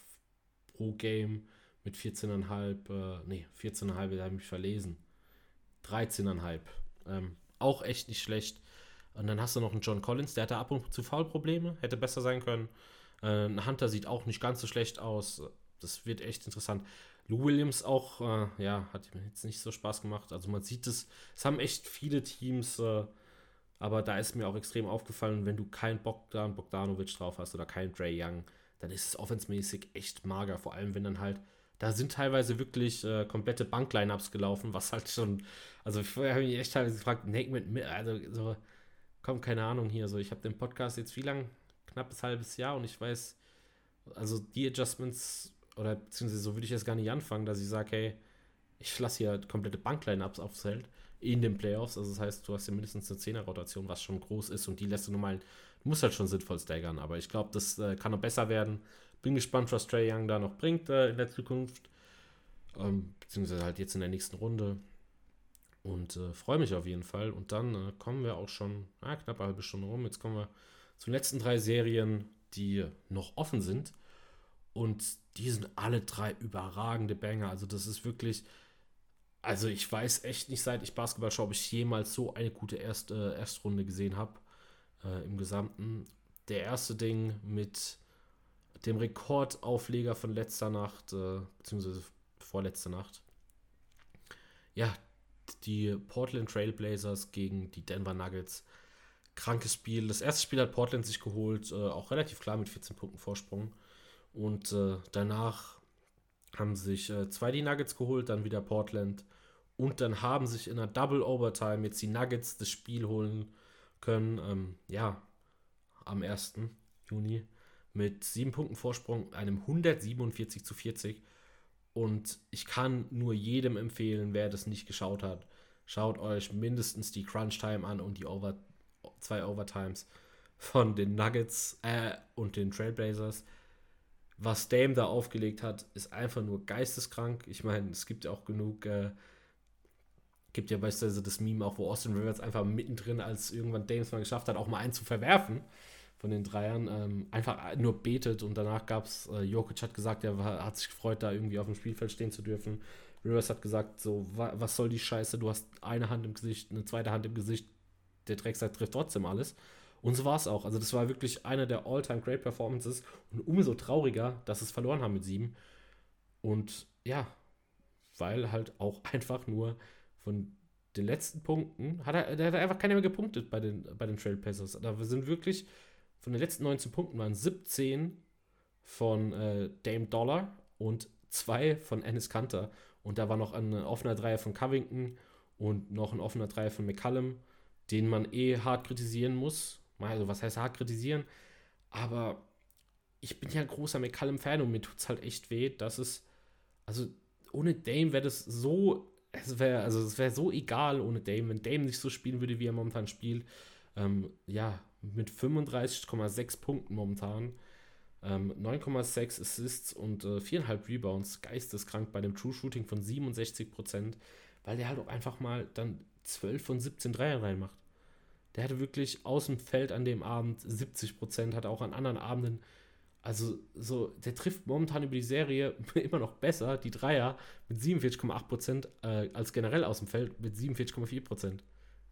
pro Game mit 14,5, äh, nee, 14,5, da habe ich verlesen. 13,5. Ähm, auch echt nicht schlecht. Und dann hast du noch einen John Collins, der hatte ab und zu Foulprobleme, hätte besser sein können. Äh, ein Hunter sieht auch nicht ganz so schlecht aus. Das wird echt interessant. Lou Williams auch, äh, ja, hat mir jetzt nicht so Spaß gemacht. Also man sieht es, es haben echt viele Teams, äh, aber da ist mir auch extrem aufgefallen, wenn du keinen Bogdan Bogdanovic drauf hast oder keinen Dre Young, dann ist es offensmäßig echt mager. Vor allem, wenn dann halt, da sind teilweise wirklich äh, komplette Bank-Lineups gelaufen, was halt schon, also vorher habe ich mich echt teilweise gefragt, Nate mit, also so, komm, keine Ahnung hier, so, ich habe den Podcast jetzt wie lang? Knappes halbes Jahr und ich weiß, also die Adjustments, oder beziehungsweise so würde ich jetzt gar nicht anfangen, dass ich sage, hey, ich lasse hier komplette Bank-Lineups aufs Feld in den Playoffs. Also das heißt, du hast ja mindestens eine 10er-Rotation, was schon groß ist und die lässt du normal, du musst halt schon sinnvoll staggern, aber ich glaube, das äh, kann noch besser werden. Bin gespannt, was Trey Young da noch bringt äh, in der Zukunft. Ähm, beziehungsweise halt jetzt in der nächsten Runde. Und äh, freue mich auf jeden Fall. Und dann äh, kommen wir auch schon, ah, knapp eine halbe Stunde rum. Jetzt kommen wir zu den letzten drei Serien, die noch offen sind. Und die sind alle drei überragende Banger. Also das ist wirklich, also ich weiß echt nicht, seit ich Basketball schaue, ob ich jemals so eine gute Erst, äh, Erstrunde gesehen habe äh, im Gesamten. Der erste Ding mit dem Rekordaufleger von letzter Nacht, äh, beziehungsweise vorletzter Nacht. Ja, die Portland Trailblazers gegen die Denver Nuggets. Krankes Spiel. Das erste Spiel hat Portland sich geholt, äh, auch relativ klar mit 14 Punkten Vorsprung. Und äh, danach haben sich äh, zwei die Nuggets geholt, dann wieder Portland und dann haben sich in einer Double Overtime jetzt die Nuggets das Spiel holen können. Ähm, ja, am 1. Juni mit sieben Punkten Vorsprung, einem 147 zu 40. Und ich kann nur jedem empfehlen, wer das nicht geschaut hat, schaut euch mindestens die Crunch Time an und die Over zwei Overtimes von den Nuggets äh, und den Trailblazers. Was Dame da aufgelegt hat, ist einfach nur geisteskrank. Ich meine, es gibt ja auch genug äh, Gibt ja beispielsweise das Meme auch, wo Austin Rivers einfach mittendrin, als irgendwann Dames mal geschafft hat, auch mal einen zu verwerfen von den Dreiern, ähm, einfach nur betet und danach gab es, äh, Jokic hat gesagt, er war, hat sich gefreut, da irgendwie auf dem Spielfeld stehen zu dürfen. Rivers hat gesagt, so, wa was soll die Scheiße, du hast eine Hand im Gesicht, eine zweite Hand im Gesicht, der Drecksack trifft trotzdem alles. Und so war es auch. Also das war wirklich einer der all-time great Performances und umso trauriger, dass es verloren haben mit sieben. Und ja, weil halt auch einfach nur von den letzten Punkten hat er, der hat einfach keiner mehr gepunktet bei den, bei den Trailblazers. Da sind wirklich von den letzten 19 Punkten waren 17 von äh, Dame Dollar und zwei von Ennis Kanter. Und da war noch ein offener Dreier von Covington und noch ein offener Dreier von McCallum, den man eh hart kritisieren muss. Also, was heißt hart kritisieren? Aber ich bin ja ein großer McCallum-Fan und mir tut es halt echt weh, dass es. Also, ohne Dame wäre das so es wäre also es wäre so egal ohne Dame, wenn Dame nicht so spielen würde, wie er momentan spielt. Ähm, ja, mit 35,6 Punkten momentan, ähm, 9,6 Assists und äh, 4,5 Rebounds, geisteskrank bei dem True Shooting von 67%, weil der halt auch einfach mal dann 12 von 17 Dreier reinmacht. Der hatte wirklich aus dem Feld an dem Abend 70%, hat auch an anderen Abenden also, so, der trifft momentan über die Serie immer noch besser, die Dreier mit 47,8% äh, als generell aus dem Feld mit 47,4%.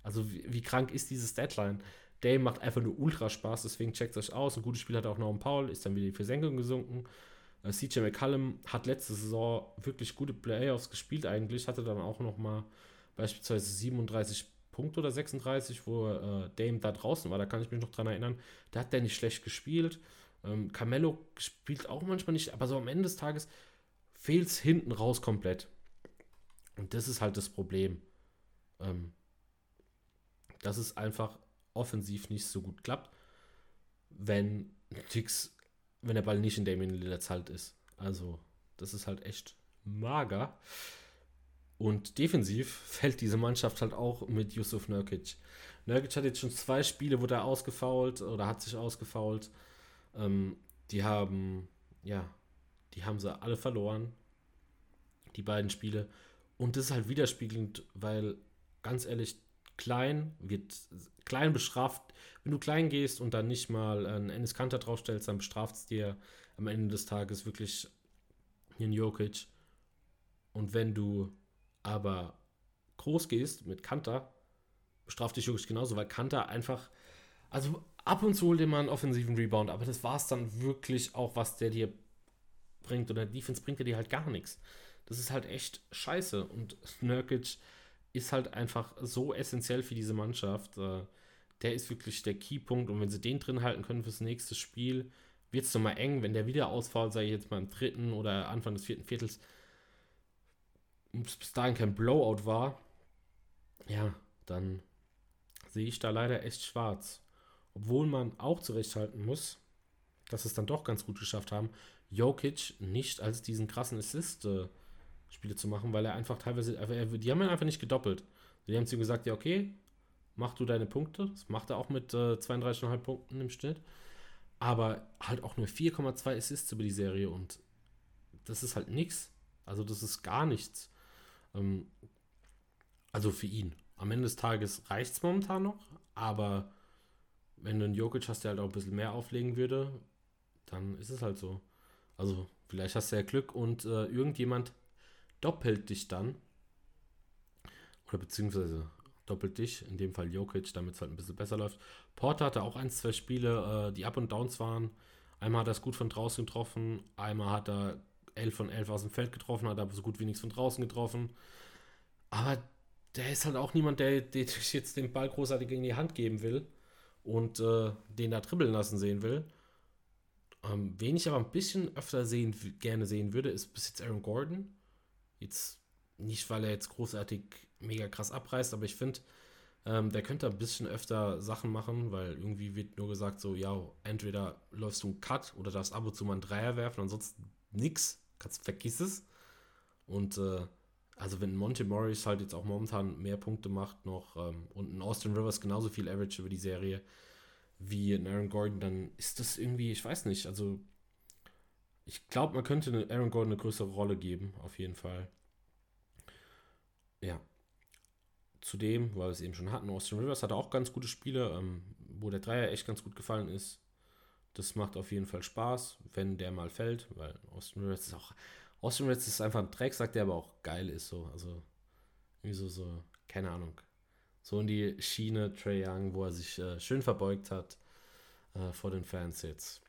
Also, wie, wie, krank ist dieses Deadline? Dame macht einfach nur ultra Spaß, deswegen checkt euch aus. Ein gutes Spiel hat auch noch ein Paul, ist dann wieder die Versenkung gesunken. Äh, CJ McCallum hat letzte Saison wirklich gute Playoffs gespielt, eigentlich. Hatte dann auch noch mal beispielsweise 37 Punkte oder 36, wo äh, Dame da draußen war. Da kann ich mich noch dran erinnern. Da hat der nicht schlecht gespielt. Ähm, Carmelo spielt auch manchmal nicht, aber so am Ende des Tages fehlt es hinten raus komplett. Und das ist halt das Problem. Ähm, dass es einfach offensiv nicht so gut klappt, wenn Tix, wenn der Ball nicht in Damien Lillards Halt ist. Also, das ist halt echt mager. Und defensiv fällt diese Mannschaft halt auch mit Yusuf Nurkic. Nurkic hat jetzt schon zwei Spiele, wurde er ausgefault oder hat sich ausgefault. Ähm, die haben ja, die haben sie alle verloren. Die beiden Spiele. Und das ist halt widerspiegelnd, weil ganz ehrlich, klein wird klein bestraft. Wenn du klein gehst und dann nicht mal einen Ennis Kanter draufstellst, dann bestraft es dir am Ende des Tages wirklich den Jokic. Und wenn du aber groß gehst mit Kanter, bestraft dich Jokic genauso, weil Kanter einfach, also ab und zu holt er mal einen offensiven Rebound, aber das war es dann wirklich auch, was der dir bringt. Oder Defense bringt er dir halt gar nichts. Das ist halt echt scheiße. Und Nurkic ist halt einfach so essentiell für diese Mannschaft. Äh, der ist wirklich der Keypunkt. Und wenn sie den drin halten können fürs nächste Spiel, wird es nochmal eng. Wenn der wieder ausfällt, sage ich jetzt mal im dritten oder Anfang des vierten Viertels, bis dahin kein Blowout war, ja, dann sehe ich da leider echt schwarz. Obwohl man auch zurechthalten muss, dass es dann doch ganz gut geschafft haben, Jokic nicht als diesen krassen Assist äh, Spiele zu machen, weil er einfach teilweise, die haben ihn einfach nicht gedoppelt. Die haben zu ihm gesagt, ja okay, mach du deine Punkte. Das macht er auch mit äh, 32,5 Punkten im Schnitt. Aber halt auch nur 4,2 Assists über die Serie und das ist halt nichts. Also das ist gar nichts. Ähm, also für ihn. Am Ende des Tages reicht es momentan noch, aber wenn du einen Jokic hast, der halt auch ein bisschen mehr auflegen würde, dann ist es halt so. Also vielleicht hast du ja Glück und äh, irgendjemand doppelt dich dann. Oder beziehungsweise doppelt dich, in dem Fall Jokic, damit es halt ein bisschen besser läuft. Porter hatte auch ein, zwei Spiele, äh, die Up und Downs waren. Einmal hat er es gut von draußen getroffen, einmal hat er 11 von 11 aus dem Feld getroffen, hat aber so gut wie nichts von draußen getroffen. Aber der ist halt auch niemand, der, der jetzt den Ball großartig in die Hand geben will und äh, den da dribbeln lassen sehen will. Ähm, wen ich aber ein bisschen öfter sehen, gerne sehen würde, ist bis jetzt Aaron Gordon. Jetzt nicht, weil er jetzt großartig mega krass abreißt, aber ich finde, ähm, der könnte ein bisschen öfter Sachen machen, weil irgendwie wird nur gesagt, so, ja, entweder läufst du einen Cut oder darfst ab und zu mal einen Dreier werfen, ansonsten nix, kannst, vergiss es. Und äh, also wenn Monte Morris halt jetzt auch momentan mehr Punkte macht noch ähm, und ein Austin Rivers genauso viel Average über die Serie wie ein Aaron Gordon, dann ist das irgendwie, ich weiß nicht, also ich glaube, man könnte Aaron Gordon eine größere Rolle geben, auf jeden Fall. Ja. Zudem, weil wir es eben schon hatten, Austin Rivers hatte auch ganz gute Spiele, ähm, wo der Dreier echt ganz gut gefallen ist. Das macht auf jeden Fall Spaß, wenn der mal fällt, weil Austin Rivers ist auch. Austin Rivers ist einfach ein Drecksack, der aber auch geil ist, so. Also, wie so, so, keine Ahnung. So in die Schiene Trey Young, wo er sich äh, schön verbeugt hat äh, vor den Fans jetzt.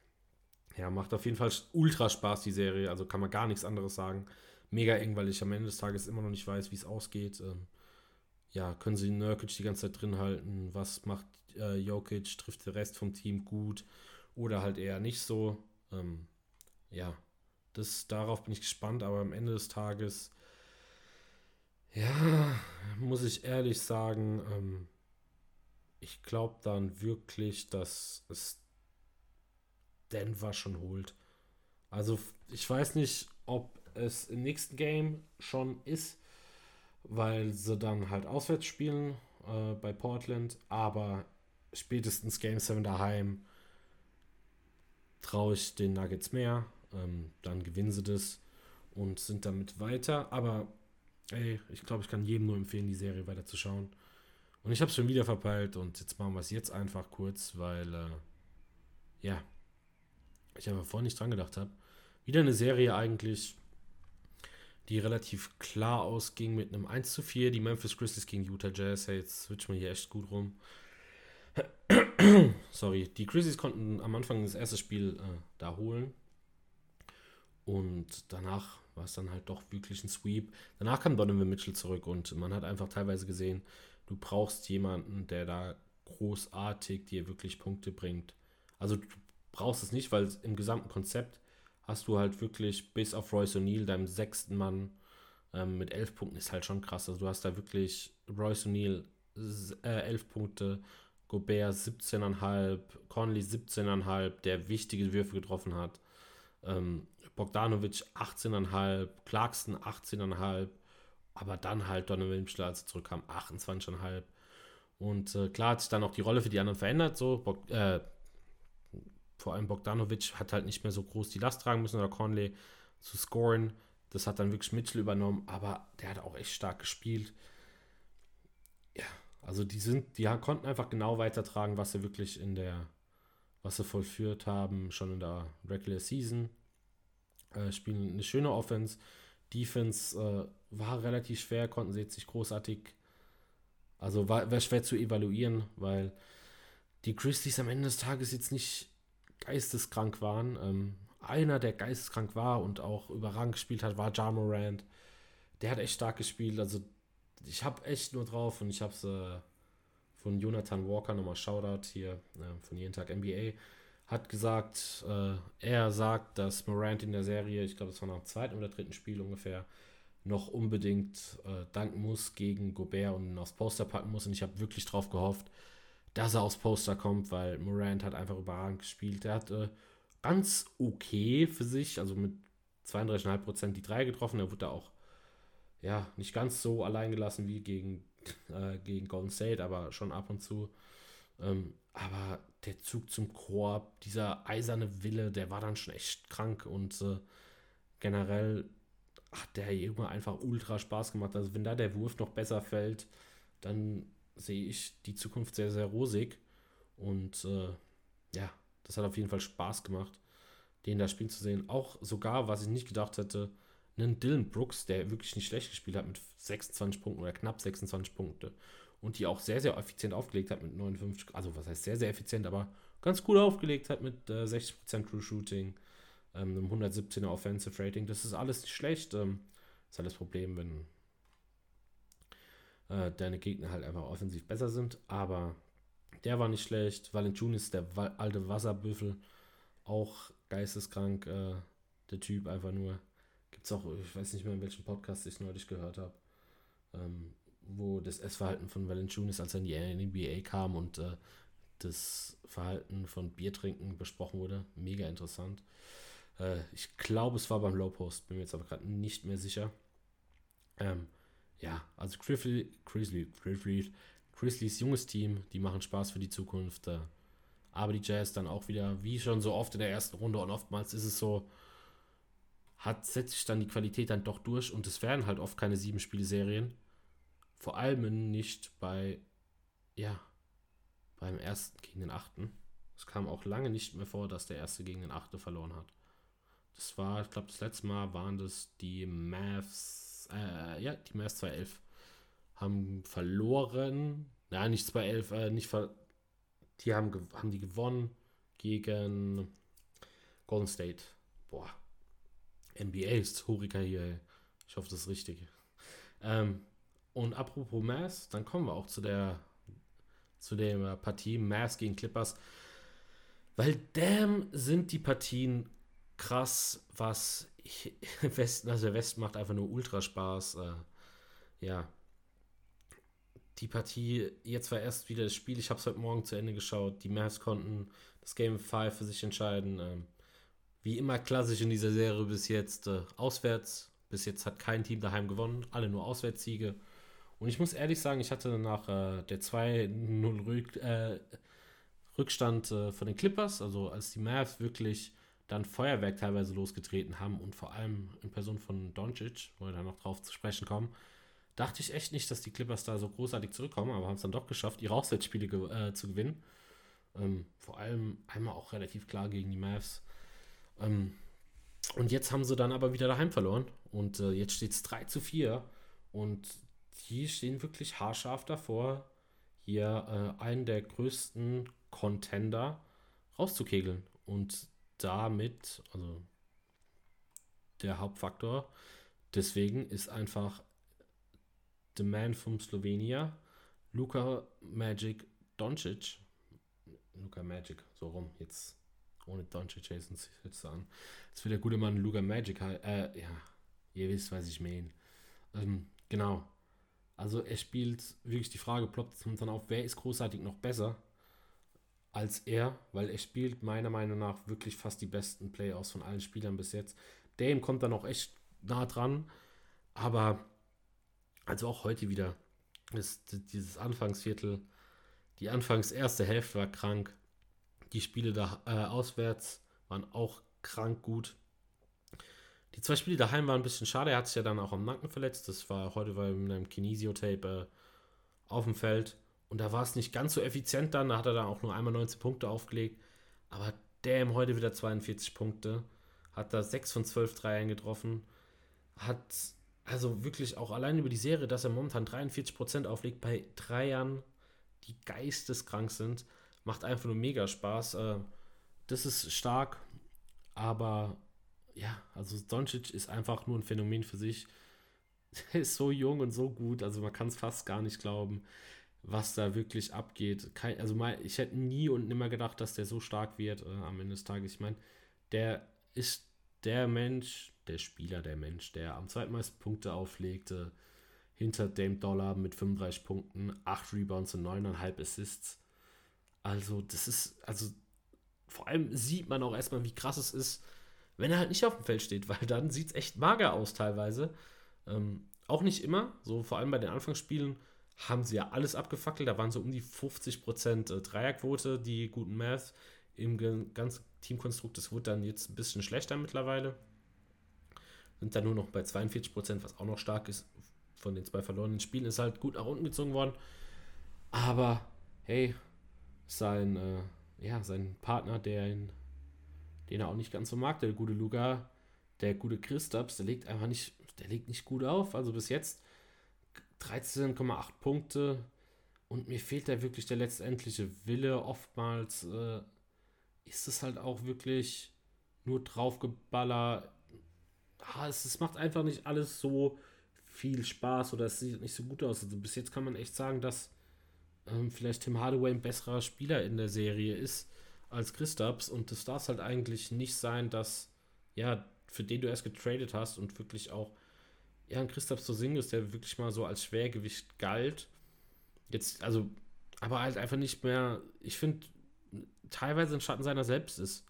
Ja, macht auf jeden Fall ultra Spaß, die Serie. Also kann man gar nichts anderes sagen. Mega eng, weil ich am Ende des Tages immer noch nicht weiß, wie es ausgeht. Ähm, ja, können sie Nurkic die ganze Zeit drin halten? Was macht äh, Jokic? Trifft der Rest vom Team gut? Oder halt eher nicht so? Ähm, ja, das, darauf bin ich gespannt. Aber am Ende des Tages, ja, muss ich ehrlich sagen, ähm, ich glaube dann wirklich, dass es Denver schon holt. Also ich weiß nicht, ob es im nächsten Game schon ist, weil sie dann halt auswärts spielen äh, bei Portland, aber spätestens Game 7 daheim traue ich den Nuggets mehr. Ähm, dann gewinnen sie das und sind damit weiter. Aber ey, ich glaube, ich kann jedem nur empfehlen, die Serie weiter zu schauen. Und ich habe es schon wieder verpeilt und jetzt machen wir es jetzt einfach kurz, weil äh, ja, ich einfach vorhin nicht dran gedacht habe. Wieder eine Serie eigentlich, die relativ klar ausging mit einem 1 zu 4. Die Memphis Grizzlies gegen Utah Jazz. Hey, jetzt switchen wir hier echt gut rum. Sorry, die Grizzlies konnten am Anfang das erste Spiel äh, da holen. Und danach war es dann halt doch wirklich ein Sweep. Danach kam Donovan Mitchell zurück und man hat einfach teilweise gesehen, du brauchst jemanden, der da großartig dir wirklich Punkte bringt. Also du brauchst es nicht, weil im gesamten Konzept hast du halt wirklich bis auf Royce O'Neill, deinem sechsten Mann, ähm, mit elf Punkten ist halt schon krass. Also du hast da wirklich Royce O'Neill äh, elf Punkte, Gobert 17,5, Conley 17,5, der wichtige Würfe getroffen hat. Ähm, Bogdanovic 18,5, Clarkson 18,5, aber dann halt Donovan Mitchell, als er zurückkam, 28,5. Und äh, klar hat sich dann auch die Rolle für die anderen verändert. So, Bog, äh, vor allem Bogdanovic hat halt nicht mehr so groß die Last tragen müssen oder Conley zu scoren. Das hat dann wirklich Mitchell übernommen, aber der hat auch echt stark gespielt. Ja, also die sind, die konnten einfach genau weitertragen, was sie wirklich in der, was sie vollführt haben, schon in der Regular Season. Äh, spielen eine schöne Offense. Defense äh, war relativ schwer, konnten sie jetzt nicht großartig, also war, war schwer zu evaluieren, weil die Grizzlies am Ende des Tages jetzt nicht geisteskrank waren. Ähm, einer, der geisteskrank war und auch überragend gespielt hat, war Ja Morant. Der hat echt stark gespielt. Also ich habe echt nur drauf und ich habe es äh, von Jonathan Walker nochmal Shoutout hier äh, von jeden Tag NBA hat gesagt, äh, er sagt, dass Morant in der Serie, ich glaube, es war nach dem zweiten oder dritten Spiel ungefähr, noch unbedingt äh, danken muss gegen Gobert und aufs Poster packen muss. Und ich habe wirklich drauf gehofft, dass er aufs Poster kommt, weil Morant hat einfach überragend gespielt. Er hat äh, ganz okay für sich, also mit 32,5% die drei getroffen. Er wurde auch ja, nicht ganz so allein gelassen wie gegen, äh, gegen Golden State, aber schon ab und zu. Ähm, aber der Zug zum Korb, dieser eiserne Wille, der war dann schon echt krank und äh, generell hat der Junge einfach ultra Spaß gemacht. Also wenn da der Wurf noch besser fällt, dann sehe ich die Zukunft sehr, sehr rosig. Und äh, ja, das hat auf jeden Fall Spaß gemacht, den da spielen zu sehen. Auch sogar, was ich nicht gedacht hätte, einen Dylan Brooks, der wirklich nicht schlecht gespielt hat mit 26 Punkten oder knapp 26 Punkte und die auch sehr, sehr effizient aufgelegt hat mit 59, also was heißt sehr, sehr effizient, aber ganz gut aufgelegt hat mit äh, 60% True Shooting, ähm, einem 117er Offensive Rating. Das ist alles nicht schlecht. Ähm, ist halt das Problem, wenn äh, deine Gegner halt einfach offensiv besser sind, aber der war nicht schlecht. Valentunis, der alte Wasserbüffel, auch geisteskrank, äh, der Typ einfach nur. Gibt es auch, ich weiß nicht mehr, in welchem Podcast ich neulich gehört habe. Ähm, wo das Essverhalten von Valanciunas, als er in die NBA kam und äh, das Verhalten von Biertrinken besprochen wurde. Mega interessant. Äh, ich glaube, es war beim Low Post, bin mir jetzt aber gerade nicht mehr sicher. Ähm, ja, also Grizzly, Grizzly, Grizzly, Grizzlies junges Team, die machen Spaß für die Zukunft. Äh, aber die Jazz dann auch wieder, wie schon so oft in der ersten Runde und oftmals ist es so, hat, setzt sich dann die Qualität dann doch durch und es werden halt oft keine sieben Spielserien vor allem nicht bei, ja, beim ersten gegen den achten. Es kam auch lange nicht mehr vor, dass der erste gegen den achten verloren hat. Das war, ich glaube, das letzte Mal waren das die Mavs, äh, ja, die Mavs 211 haben verloren. Nein, nicht 211, äh, nicht ver die haben, haben die gewonnen gegen Golden State. Boah. NBA ist Horika hier. Ich hoffe, das ist richtig. Ähm, und apropos Mass, dann kommen wir auch zu der, zu der Partie Mass gegen Clippers. Weil damn sind die Partien krass, was ich, Westen, also Westen macht einfach nur ultra Spaß. Äh, ja. Die Partie, jetzt war erst wieder das Spiel, ich habe es heute Morgen zu Ende geschaut. Die Mavs konnten das Game 5 für sich entscheiden. Ähm, wie immer klassisch in dieser Serie bis jetzt äh, auswärts. Bis jetzt hat kein Team daheim gewonnen, alle nur Auswärtssiege. Und ich muss ehrlich sagen, ich hatte nach äh, der 2-0 Rück, äh, Rückstand äh, von den Clippers, also als die Mavs wirklich dann Feuerwerk teilweise losgetreten haben und vor allem in Person von Doncic, wo wir dann noch drauf zu sprechen kommen, dachte ich echt nicht, dass die Clippers da so großartig zurückkommen, aber haben es dann doch geschafft, ihre Auswärtsspiele ge äh, zu gewinnen. Ähm, vor allem einmal auch relativ klar gegen die Mavs. Ähm, und jetzt haben sie dann aber wieder daheim verloren und äh, jetzt steht es 3 zu 4 und die stehen wirklich haarscharf davor, hier äh, einen der größten Contender rauszukegeln. Und damit, also der Hauptfaktor, deswegen ist einfach The Man from Slovenia, Luka Magic Doncic. Luka Magic, so rum, jetzt ohne Doncic Jason jetzt an. Jetzt will der gute Mann Luka Magic, äh, ja, ihr wisst, was ich meine. Ähm, genau. Also er spielt wirklich die Frage, ploppt uns dann auf, wer ist großartig noch besser als er, weil er spielt meiner Meinung nach wirklich fast die besten Playoffs von allen Spielern bis jetzt. Dame kommt dann auch echt nah dran, aber also auch heute wieder, ist dieses Anfangsviertel, die Anfangs erste Hälfte war krank, die Spiele da äh, auswärts waren auch krank gut. Die zwei Spiele daheim waren ein bisschen schade. Er hat sich ja dann auch am Nacken verletzt. Das war heute mit einem Kinesiotape äh, auf dem Feld. Und da war es nicht ganz so effizient dann. Da hat er dann auch nur einmal 19 Punkte aufgelegt. Aber damn, heute wieder 42 Punkte. Hat da 6 von 12 Dreiern getroffen. Hat also wirklich auch allein über die Serie, dass er momentan 43% auflegt bei Dreiern, die geisteskrank sind. Macht einfach nur mega Spaß. Äh, das ist stark. Aber ja, also Doncic ist einfach nur ein Phänomen für sich. Er ist so jung und so gut, also man kann es fast gar nicht glauben, was da wirklich abgeht. Kein, also mal, ich hätte nie und nimmer gedacht, dass der so stark wird äh, am Ende des Tages. Ich meine, der ist der Mensch, der Spieler, der Mensch, der am zweitmeisten Punkte auflegte, hinter Dame Dollar mit 35 Punkten, 8 Rebounds und 9,5 Assists. Also, das ist, also vor allem sieht man auch erstmal, wie krass es ist, wenn er halt nicht auf dem Feld steht, weil dann sieht es echt mager aus teilweise. Ähm, auch nicht immer, so vor allem bei den Anfangsspielen haben sie ja alles abgefackelt. Da waren so um die 50% äh, Dreierquote, die guten Math im ganzen Teamkonstrukt. Das wurde dann jetzt ein bisschen schlechter mittlerweile. Sind dann nur noch bei 42%, was auch noch stark ist. Von den zwei verlorenen Spielen ist halt gut nach unten gezogen worden. Aber hey, sein, äh, ja, sein Partner, der ihn den er auch nicht ganz so mag, der gute Luca, der gute Christaps, der legt einfach nicht, der legt nicht gut auf. Also bis jetzt 13,8 Punkte und mir fehlt da wirklich der letztendliche Wille. Oftmals äh, ist es halt auch wirklich nur draufgeballert. Ah, es, es macht einfach nicht alles so viel Spaß oder es sieht nicht so gut aus. Also bis jetzt kann man echt sagen, dass ähm, vielleicht Tim Hardaway ein besserer Spieler in der Serie ist als Christaps und das darf halt eigentlich nicht sein, dass, ja, für den du erst getradet hast und wirklich auch, ja, ein Christaps Singles, der wirklich mal so als Schwergewicht galt, jetzt, also, aber halt einfach nicht mehr, ich finde, teilweise ein Schatten seiner selbst ist.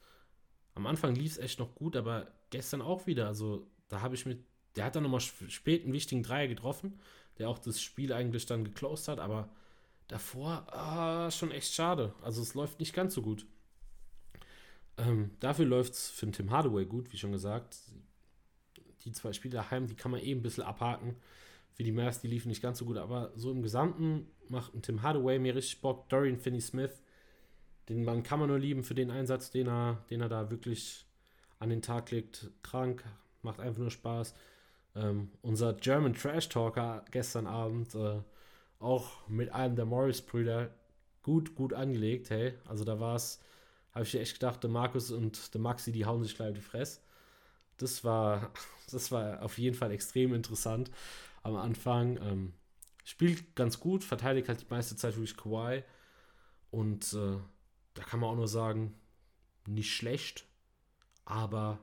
Am Anfang lief es echt noch gut, aber gestern auch wieder, also, da habe ich mit, der hat dann nochmal spät einen wichtigen Dreier getroffen, der auch das Spiel eigentlich dann geclosed hat, aber davor ah, schon echt schade. Also es läuft nicht ganz so gut. Ähm, dafür läuft es für den Tim Hardaway gut, wie schon gesagt. Die zwei Spiele daheim, die kann man eben ein bisschen abhaken. Für die Mavs, die liefen nicht ganz so gut, aber so im Gesamten macht ein Tim Hardaway mir richtig Bock. Dorian Finney-Smith, den Mann kann man nur lieben für den Einsatz, den er, den er da wirklich an den Tag legt. Krank, macht einfach nur Spaß. Ähm, unser German Trash Talker gestern Abend, äh, auch mit einem der Morris-Brüder, gut, gut angelegt, hey. Also da war es habe ich echt gedacht, der Markus und der Maxi, die hauen sich gleich die Fresse. Das war, das war auf jeden Fall extrem interessant am Anfang. Ähm, spielt ganz gut, verteidigt halt die meiste Zeit wirklich Kawhi. Und äh, da kann man auch nur sagen, nicht schlecht, aber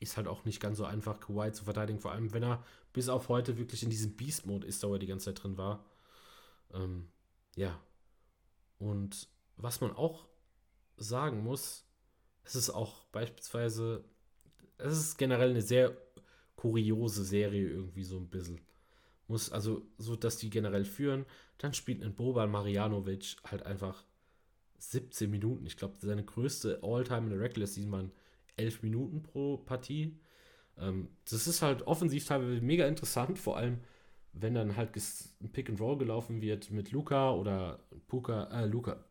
ist halt auch nicht ganz so einfach, Kawhi zu verteidigen, vor allem wenn er bis auf heute wirklich in diesem Beast-Mode ist, da er die ganze Zeit drin war. Ähm, ja. Und was man auch sagen muss, es ist auch beispielsweise, es ist generell eine sehr kuriose Serie irgendwie so ein bisschen. Muss also so, dass die generell führen. Dann spielt ein Boban Marjanovic halt einfach 17 Minuten. Ich glaube, seine größte All-Time in der Regular Season waren 11 Minuten pro Partie. Ähm, das ist halt offensiv teilweise mega interessant, vor allem wenn dann halt ein Pick and Roll gelaufen wird mit Luca oder Puka, äh, Luca,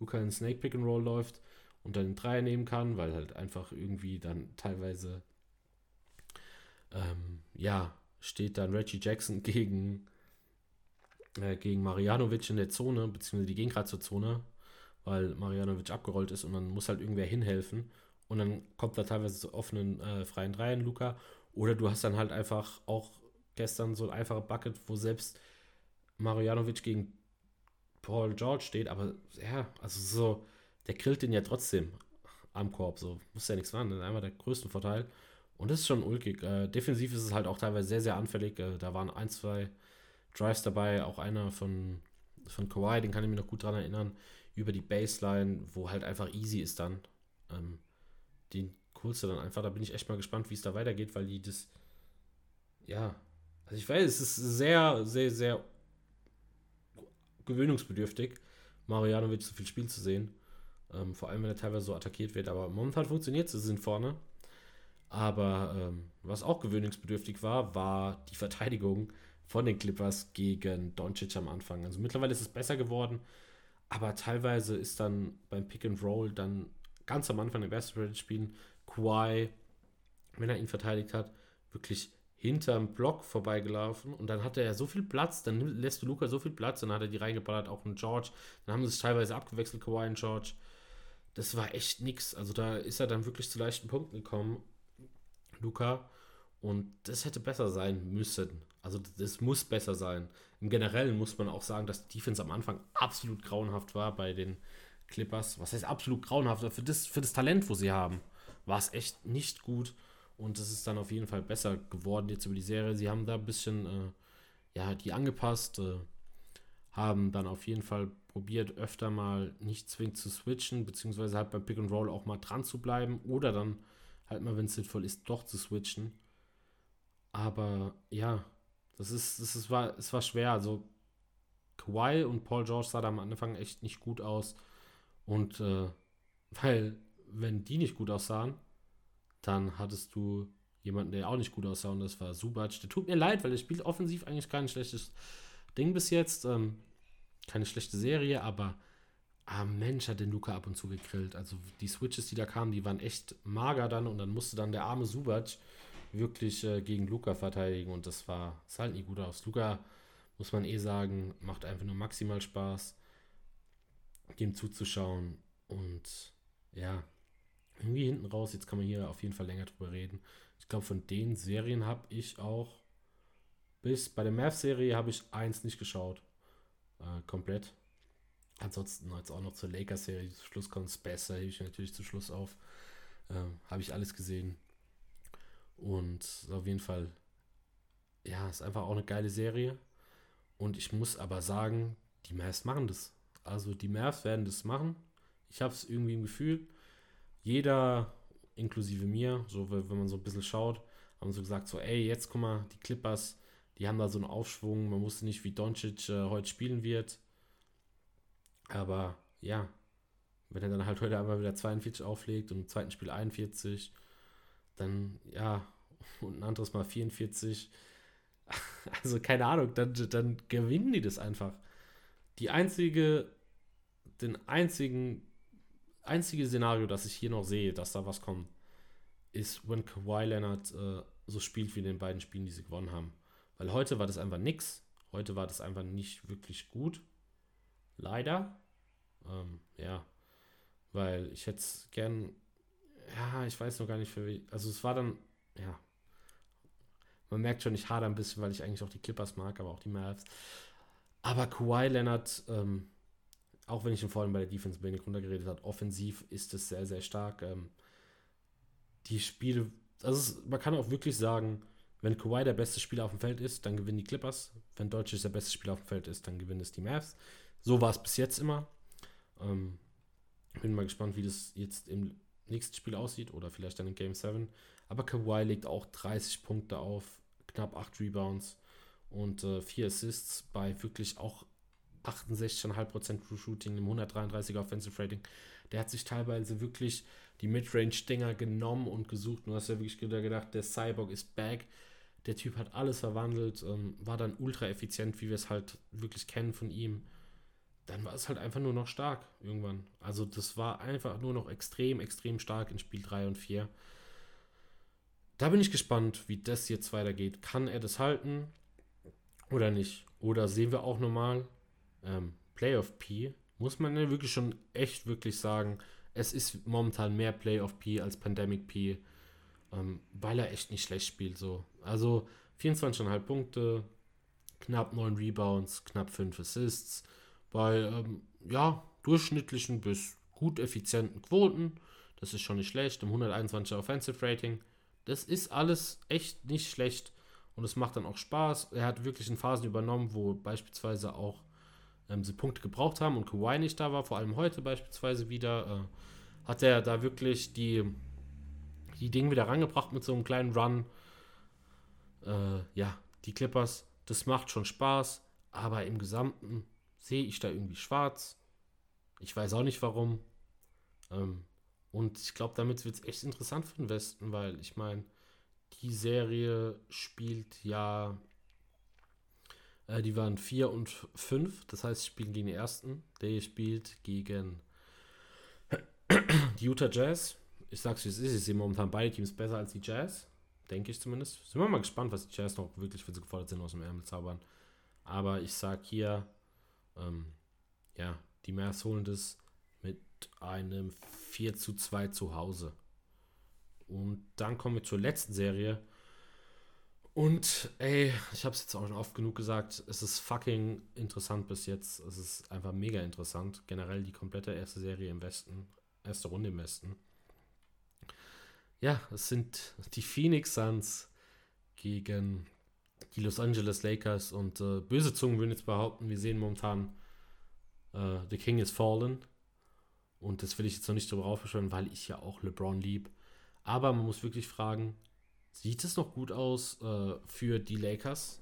Luca in Snake Pick and Roll läuft und dann den Dreier nehmen kann, weil halt einfach irgendwie dann teilweise ähm, ja, steht dann Reggie Jackson gegen, äh, gegen Marianovic in der Zone, beziehungsweise die gehen gerade zur Zone, weil Marianovic abgerollt ist und dann muss halt irgendwer hinhelfen. Und dann kommt da teilweise zu offenen äh, freien Dreien, Luca. Oder du hast dann halt einfach auch gestern so ein einfacher Bucket, wo selbst Marianovic gegen Paul George steht, aber ja, also so, der grillt den ja trotzdem am Korb, so muss ja nichts machen, das ist einfach der größte Vorteil. Und das ist schon ulkig. Äh, defensiv ist es halt auch teilweise sehr, sehr anfällig. Äh, da waren ein, zwei Drives dabei, auch einer von, von Kawhi, den kann ich mich noch gut dran erinnern, über die Baseline, wo halt einfach easy ist dann. Ähm, den coolst du dann einfach. Da bin ich echt mal gespannt, wie es da weitergeht, weil die das, ja, also ich weiß, es ist sehr, sehr, sehr gewöhnungsbedürftig, Marianovic so viel Spiel zu sehen. Ähm, vor allem, wenn er teilweise so attackiert wird. Aber momentan funktioniert es, sie sind vorne. Aber ähm, was auch gewöhnungsbedürftig war, war die Verteidigung von den Clippers gegen Doncic am Anfang. Also mittlerweile ist es besser geworden, aber teilweise ist dann beim Pick and Roll dann ganz am Anfang der Best spielen Kawhi, wenn er ihn verteidigt hat, wirklich hinterm Block vorbeigelaufen und dann hatte er so viel Platz, dann lässt du Luca so viel Platz, dann hat er die reingeballert, auch einen George, dann haben sie sich teilweise abgewechselt, Kawhi und George. Das war echt nix. Also da ist er dann wirklich zu leichten Punkten gekommen, Luca. Und das hätte besser sein müssen. Also das muss besser sein. Im Generellen muss man auch sagen, dass die Defense am Anfang absolut grauenhaft war bei den Clippers. Was heißt absolut grauenhaft? Für das, für das Talent, wo sie haben, war es echt nicht gut. Und es ist dann auf jeden Fall besser geworden jetzt über die Serie. Sie haben da ein bisschen äh, ja, die angepasst, äh, haben dann auf jeden Fall probiert, öfter mal nicht zwingend zu switchen, beziehungsweise halt beim Pick and Roll auch mal dran zu bleiben oder dann halt mal, wenn es sinnvoll ist, doch zu switchen. Aber ja, das ist, das ist, war, es war schwer. Also Kawhi und Paul George sah da am Anfang echt nicht gut aus. Und äh, weil, wenn die nicht gut aussahen, dann hattest du jemanden, der auch nicht gut aussah, und das war Subac. Der tut mir leid, weil er spielt offensiv eigentlich kein schlechtes Ding bis jetzt. Ähm, keine schlechte Serie, aber ah Mensch, hat den Luca ab und zu gegrillt. Also die Switches, die da kamen, die waren echt mager dann und dann musste dann der arme Subac wirklich äh, gegen Luca verteidigen und das war, sah halt nie gut aus. Luca, muss man eh sagen, macht einfach nur maximal Spaß, dem zuzuschauen und ja, irgendwie hinten raus, jetzt kann man hier auf jeden Fall länger drüber reden. Ich glaube, von den Serien habe ich auch bis bei der Mavs-Serie habe ich eins nicht geschaut. Äh, komplett. Ansonsten jetzt auch noch zur Lakers-Serie. Zum Schluss kommt Space, da hebe ich natürlich zum Schluss auf. Ähm, habe ich alles gesehen. Und auf jeden Fall, ja, ist einfach auch eine geile Serie. Und ich muss aber sagen, die Mavs machen das. Also die Mavs werden das machen. Ich habe es irgendwie im Gefühl. Jeder, inklusive mir, so wenn man so ein bisschen schaut, haben so gesagt, so, ey, jetzt guck mal, die Clippers, die haben da so einen Aufschwung. Man wusste nicht, wie Doncic äh, heute spielen wird. Aber ja, wenn er dann halt heute einmal wieder 42 auflegt und im zweiten Spiel 41, dann ja, und ein anderes Mal 44. Also keine Ahnung, dann, dann gewinnen die das einfach. Die einzige, den einzigen, einzige Szenario, das ich hier noch sehe, dass da was kommt, ist, wenn Kawhi Leonard äh, so spielt wie in den beiden Spielen, die sie gewonnen haben. Weil heute war das einfach nix. Heute war das einfach nicht wirklich gut. Leider. Ähm, ja. Weil ich hätte es gern. Ja, ich weiß noch gar nicht für wie. Also es war dann. Ja. Man merkt schon, ich hader ein bisschen, weil ich eigentlich auch die Clippers mag, aber auch die Mavs. Aber Kawhi Leonard, ähm, auch wenn ich ihn vorhin bei der Defense wenig runtergeredet habe, offensiv ist es sehr, sehr stark. Ähm, die Spiele, also es, man kann auch wirklich sagen, wenn Kawhi der beste Spieler auf dem Feld ist, dann gewinnen die Clippers. Wenn Deutsch der beste Spieler auf dem Feld ist, dann gewinnen es die Mavs. So war es bis jetzt immer. Ähm, bin mal gespannt, wie das jetzt im nächsten Spiel aussieht oder vielleicht dann in Game 7. Aber Kawhi legt auch 30 Punkte auf, knapp 8 Rebounds und äh, 4 Assists bei wirklich auch 68,5% True Shooting, einem 133er Offensive Rating. Der hat sich teilweise wirklich die Midrange-Dinger genommen und gesucht. Und du hast ja wirklich gedacht, der Cyborg ist back. Der Typ hat alles verwandelt, ähm, war dann ultra effizient, wie wir es halt wirklich kennen von ihm. Dann war es halt einfach nur noch stark irgendwann. Also das war einfach nur noch extrem, extrem stark in Spiel 3 und 4. Da bin ich gespannt, wie das jetzt weitergeht. Kann er das halten oder nicht? Oder sehen wir auch nochmal ähm, Playoff P? Muss man ja wirklich schon echt wirklich sagen, es ist momentan mehr Playoff P als Pandemic P ähm, weil er echt nicht schlecht spielt. So. Also 24,5 Punkte, knapp 9 Rebounds, knapp 5 Assists, bei ähm, ja, durchschnittlichen bis gut effizienten Quoten. Das ist schon nicht schlecht. Im 121er Offensive Rating. Das ist alles echt nicht schlecht. Und es macht dann auch Spaß. Er hat wirklich in Phasen übernommen, wo beispielsweise auch ähm, sie Punkte gebraucht haben und Kawhi nicht da war, vor allem heute beispielsweise wieder, äh, hat er da wirklich die die Dinge wieder rangebracht mit so einem kleinen Run. Äh, ja, die Clippers, das macht schon Spaß, aber im Gesamten sehe ich da irgendwie schwarz. Ich weiß auch nicht warum. Ähm, und ich glaube, damit wird es echt interessant für den Westen, weil ich meine, die Serie spielt ja, äh, die waren 4 und 5, das heißt, sie spielen gegen den ersten. Der spielt gegen die Utah Jazz. Ich sag's wie es ist, ich sehe momentan beide Teams besser als die Jazz. Denke ich zumindest. Sind wir mal gespannt, was die Jazz noch wirklich, wenn sie gefordert sind, aus dem Ärmel zaubern. Aber ich sag hier, ähm, ja, die Mavs holen das mit einem 4 zu 2 zu Hause. Und dann kommen wir zur letzten Serie. Und ey, ich habe es jetzt auch schon oft genug gesagt, es ist fucking interessant bis jetzt. Es ist einfach mega interessant. Generell die komplette erste Serie im Westen, erste Runde im Westen. Ja, es sind die Phoenix Suns gegen die Los Angeles Lakers und äh, böse Zungen würden jetzt behaupten, wir sehen momentan äh, The King is Fallen. Und das will ich jetzt noch nicht drüber aufbeschwören, weil ich ja auch LeBron lieb. Aber man muss wirklich fragen, sieht es noch gut aus äh, für die Lakers?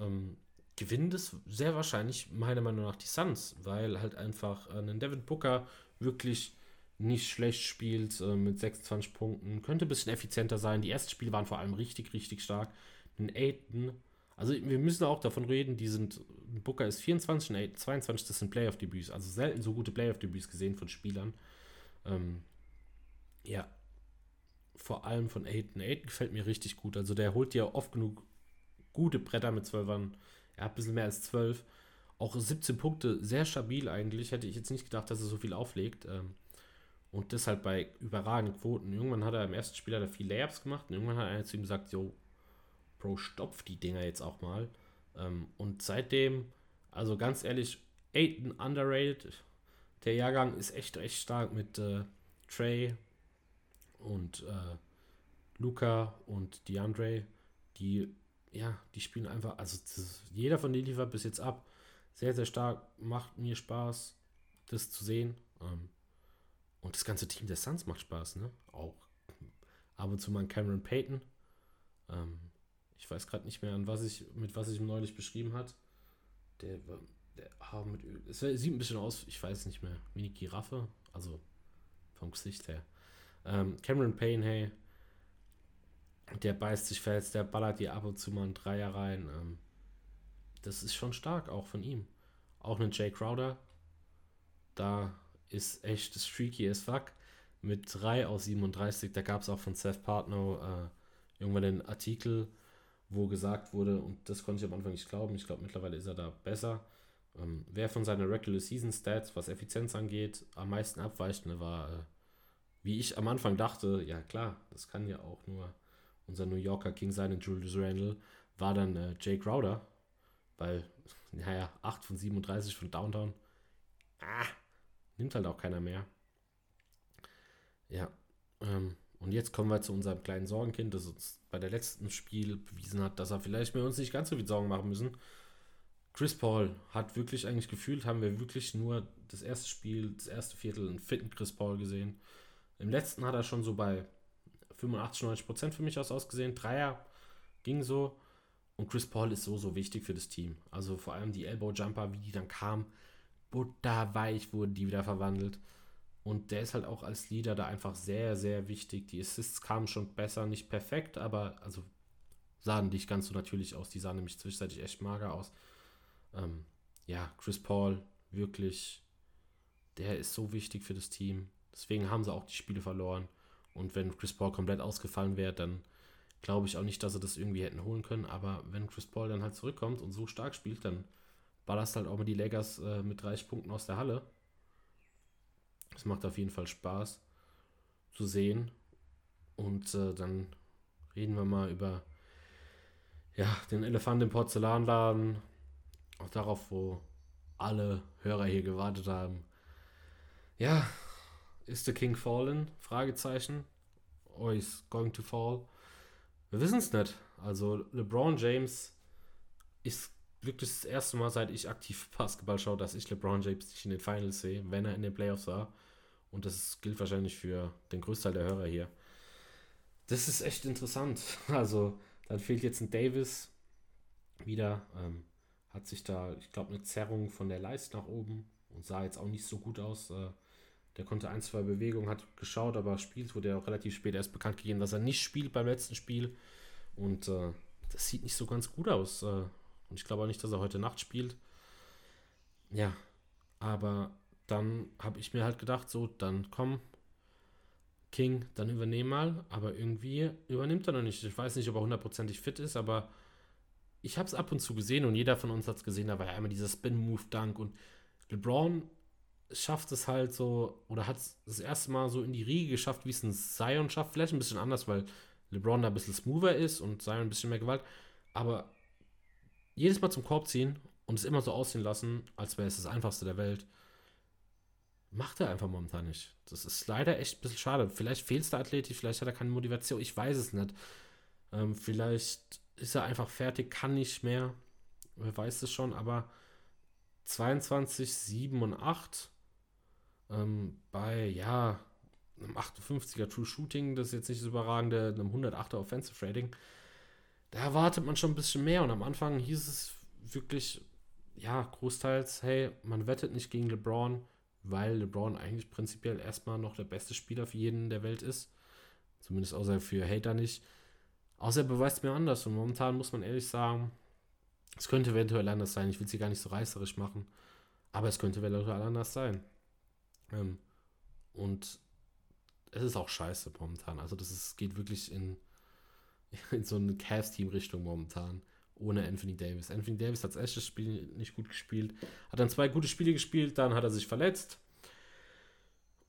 Ähm, gewinnen das sehr wahrscheinlich meiner Meinung nach die Suns, weil halt einfach äh, ein Devin Booker wirklich nicht schlecht spielt äh, mit 26 Punkten. Könnte ein bisschen effizienter sein. Die ersten Spiele waren vor allem richtig, richtig stark. Ein Aiden, also wir müssen auch davon reden, die sind, Booker ist 24 und Aiden 22, das sind Playoff-Debüts. Also selten so gute Playoff-Debüts gesehen von Spielern. Ähm, ja, vor allem von Aiden. Aiden gefällt mir richtig gut. Also der holt ja oft genug gute Bretter mit 12ern. Er hat ein bisschen mehr als 12. Auch 17 Punkte, sehr stabil eigentlich. Hätte ich jetzt nicht gedacht, dass er so viel auflegt. Ähm, und das halt bei überragenden Quoten. Irgendwann hat er im ersten Spiel hat viel Layups gemacht und irgendwann hat einer zu ihm gesagt, yo, Bro, stopf die Dinger jetzt auch mal. Ähm, und seitdem, also ganz ehrlich, Aiden underrated. Der Jahrgang ist echt, echt stark mit äh, Trey und äh, Luca und DeAndre. Die, ja, die spielen einfach, also das, jeder von denen liefert bis jetzt ab. Sehr, sehr stark. Macht mir Spaß, das zu sehen. Ähm, und das ganze Team der Suns macht Spaß, ne? Auch ab und zu mal Cameron Payton. Ähm, ich weiß gerade nicht mehr, an was ich, mit was ich ihm neulich beschrieben hat. Der, der ah, mit, es sieht ein bisschen aus, ich weiß nicht mehr, wie eine Giraffe. Also vom Gesicht her. Ähm, Cameron Payne, hey, der beißt sich fest, der ballert dir ab und zu mal einen Dreier rein. Ähm, das ist schon stark, auch von ihm. Auch einen Jay Crowder, da ist echt streaky as fuck. Mit 3 aus 37, da gab es auch von Seth Partnow äh, irgendwann den Artikel, wo gesagt wurde, und das konnte ich am Anfang nicht glauben, ich glaube mittlerweile ist er da besser, ähm, wer von seinen Regular Season Stats, was Effizienz angeht, am meisten abweichende war, äh, wie ich am Anfang dachte, ja klar, das kann ja auch nur unser New Yorker King sein, und Julius Randle, war dann äh, Jay Crowder, weil, naja, 8 von 37 von Downtown, ah, nimmt halt auch keiner mehr. Ja, ähm, und jetzt kommen wir zu unserem kleinen Sorgenkind, das uns bei der letzten Spiel bewiesen hat, dass er vielleicht mit uns nicht ganz so viel Sorgen machen müssen. Chris Paul hat wirklich eigentlich gefühlt, haben wir wirklich nur das erste Spiel, das erste Viertel einen fitten Chris Paul gesehen. Im letzten hat er schon so bei 85, 90 Prozent für mich aus ausgesehen. Dreier ging so. Und Chris Paul ist so, so wichtig für das Team. Also vor allem die Elbow Jumper, wie die dann kamen, butterweich wurden die wieder verwandelt. Und der ist halt auch als Leader da einfach sehr, sehr wichtig. Die Assists kamen schon besser, nicht perfekt, aber also sahen nicht ganz so natürlich aus. Die sahen nämlich zwischenzeitlich echt mager aus. Ähm, ja, Chris Paul, wirklich, der ist so wichtig für das Team. Deswegen haben sie auch die Spiele verloren. Und wenn Chris Paul komplett ausgefallen wäre, dann glaube ich auch nicht, dass sie das irgendwie hätten holen können. Aber wenn Chris Paul dann halt zurückkommt und so stark spielt, dann ballerst halt auch mal die Lakers äh, mit 30 Punkten aus der Halle. Es macht auf jeden Fall Spaß zu sehen. Und äh, dann reden wir mal über ja, den Elefant im Porzellanladen. Auch darauf, wo alle Hörer hier gewartet haben. Ja, ist the King fallen? Fragezeichen. Or is going to fall? Wir wissen es nicht. Also LeBron James ist wirklich das erste Mal, seit ich aktiv Basketball schaue, dass ich LeBron James nicht in den Finals sehe, wenn er in den Playoffs war. Und das gilt wahrscheinlich für den Großteil der Hörer hier. Das ist echt interessant. Also, dann fehlt jetzt ein Davis wieder. Ähm, hat sich da, ich glaube, eine Zerrung von der Leiste nach oben und sah jetzt auch nicht so gut aus. Äh, Der konnte ein, zwei Bewegungen, hat geschaut, aber spielt, wurde ja auch relativ spät erst bekannt gegeben, dass er nicht spielt beim letzten Spiel. Und äh, das sieht nicht so ganz gut aus. Äh, und ich glaube auch nicht, dass er heute Nacht spielt. Ja, aber dann habe ich mir halt gedacht, so, dann komm, King, dann übernehm mal. Aber irgendwie übernimmt er noch nicht. Ich weiß nicht, ob er hundertprozentig fit ist, aber ich habe es ab und zu gesehen und jeder von uns hat es gesehen. Da war ja einmal dieser Spin-Move-Dunk und LeBron schafft es halt so, oder hat es das erste Mal so in die Riege geschafft, wie es ein Zion schafft. Vielleicht ein bisschen anders, weil LeBron da ein bisschen smoother ist und Zion ein bisschen mehr Gewalt. Aber jedes Mal zum Korb ziehen und es immer so aussehen lassen, als wäre es das einfachste der Welt, macht er einfach momentan nicht. Das ist leider echt ein bisschen schade. Vielleicht fehlt es der Athletik, vielleicht hat er keine Motivation, ich weiß es nicht. Ähm, vielleicht ist er einfach fertig, kann nicht mehr. Wer weiß es schon, aber 22, 7 und 8 ähm, bei, ja, einem 58er True Shooting, das ist jetzt nicht das überragende, einem 108er Offensive Rating, da erwartet man schon ein bisschen mehr. Und am Anfang hieß es wirklich, ja, großteils, hey, man wettet nicht gegen LeBron, weil LeBron eigentlich prinzipiell erstmal noch der beste Spieler für jeden der Welt ist. Zumindest außer für Hater nicht. Außer er beweist mir anders. Und momentan muss man ehrlich sagen, es könnte eventuell anders sein. Ich will sie gar nicht so reißerisch machen. Aber es könnte eventuell anders sein. Ähm, und es ist auch scheiße momentan. Also das ist, geht wirklich in, in so eine Cavs-Team-Richtung momentan. Ohne Anthony Davis. Anthony Davis hat das erste Spiel nicht gut gespielt. Hat dann zwei gute Spiele gespielt, dann hat er sich verletzt.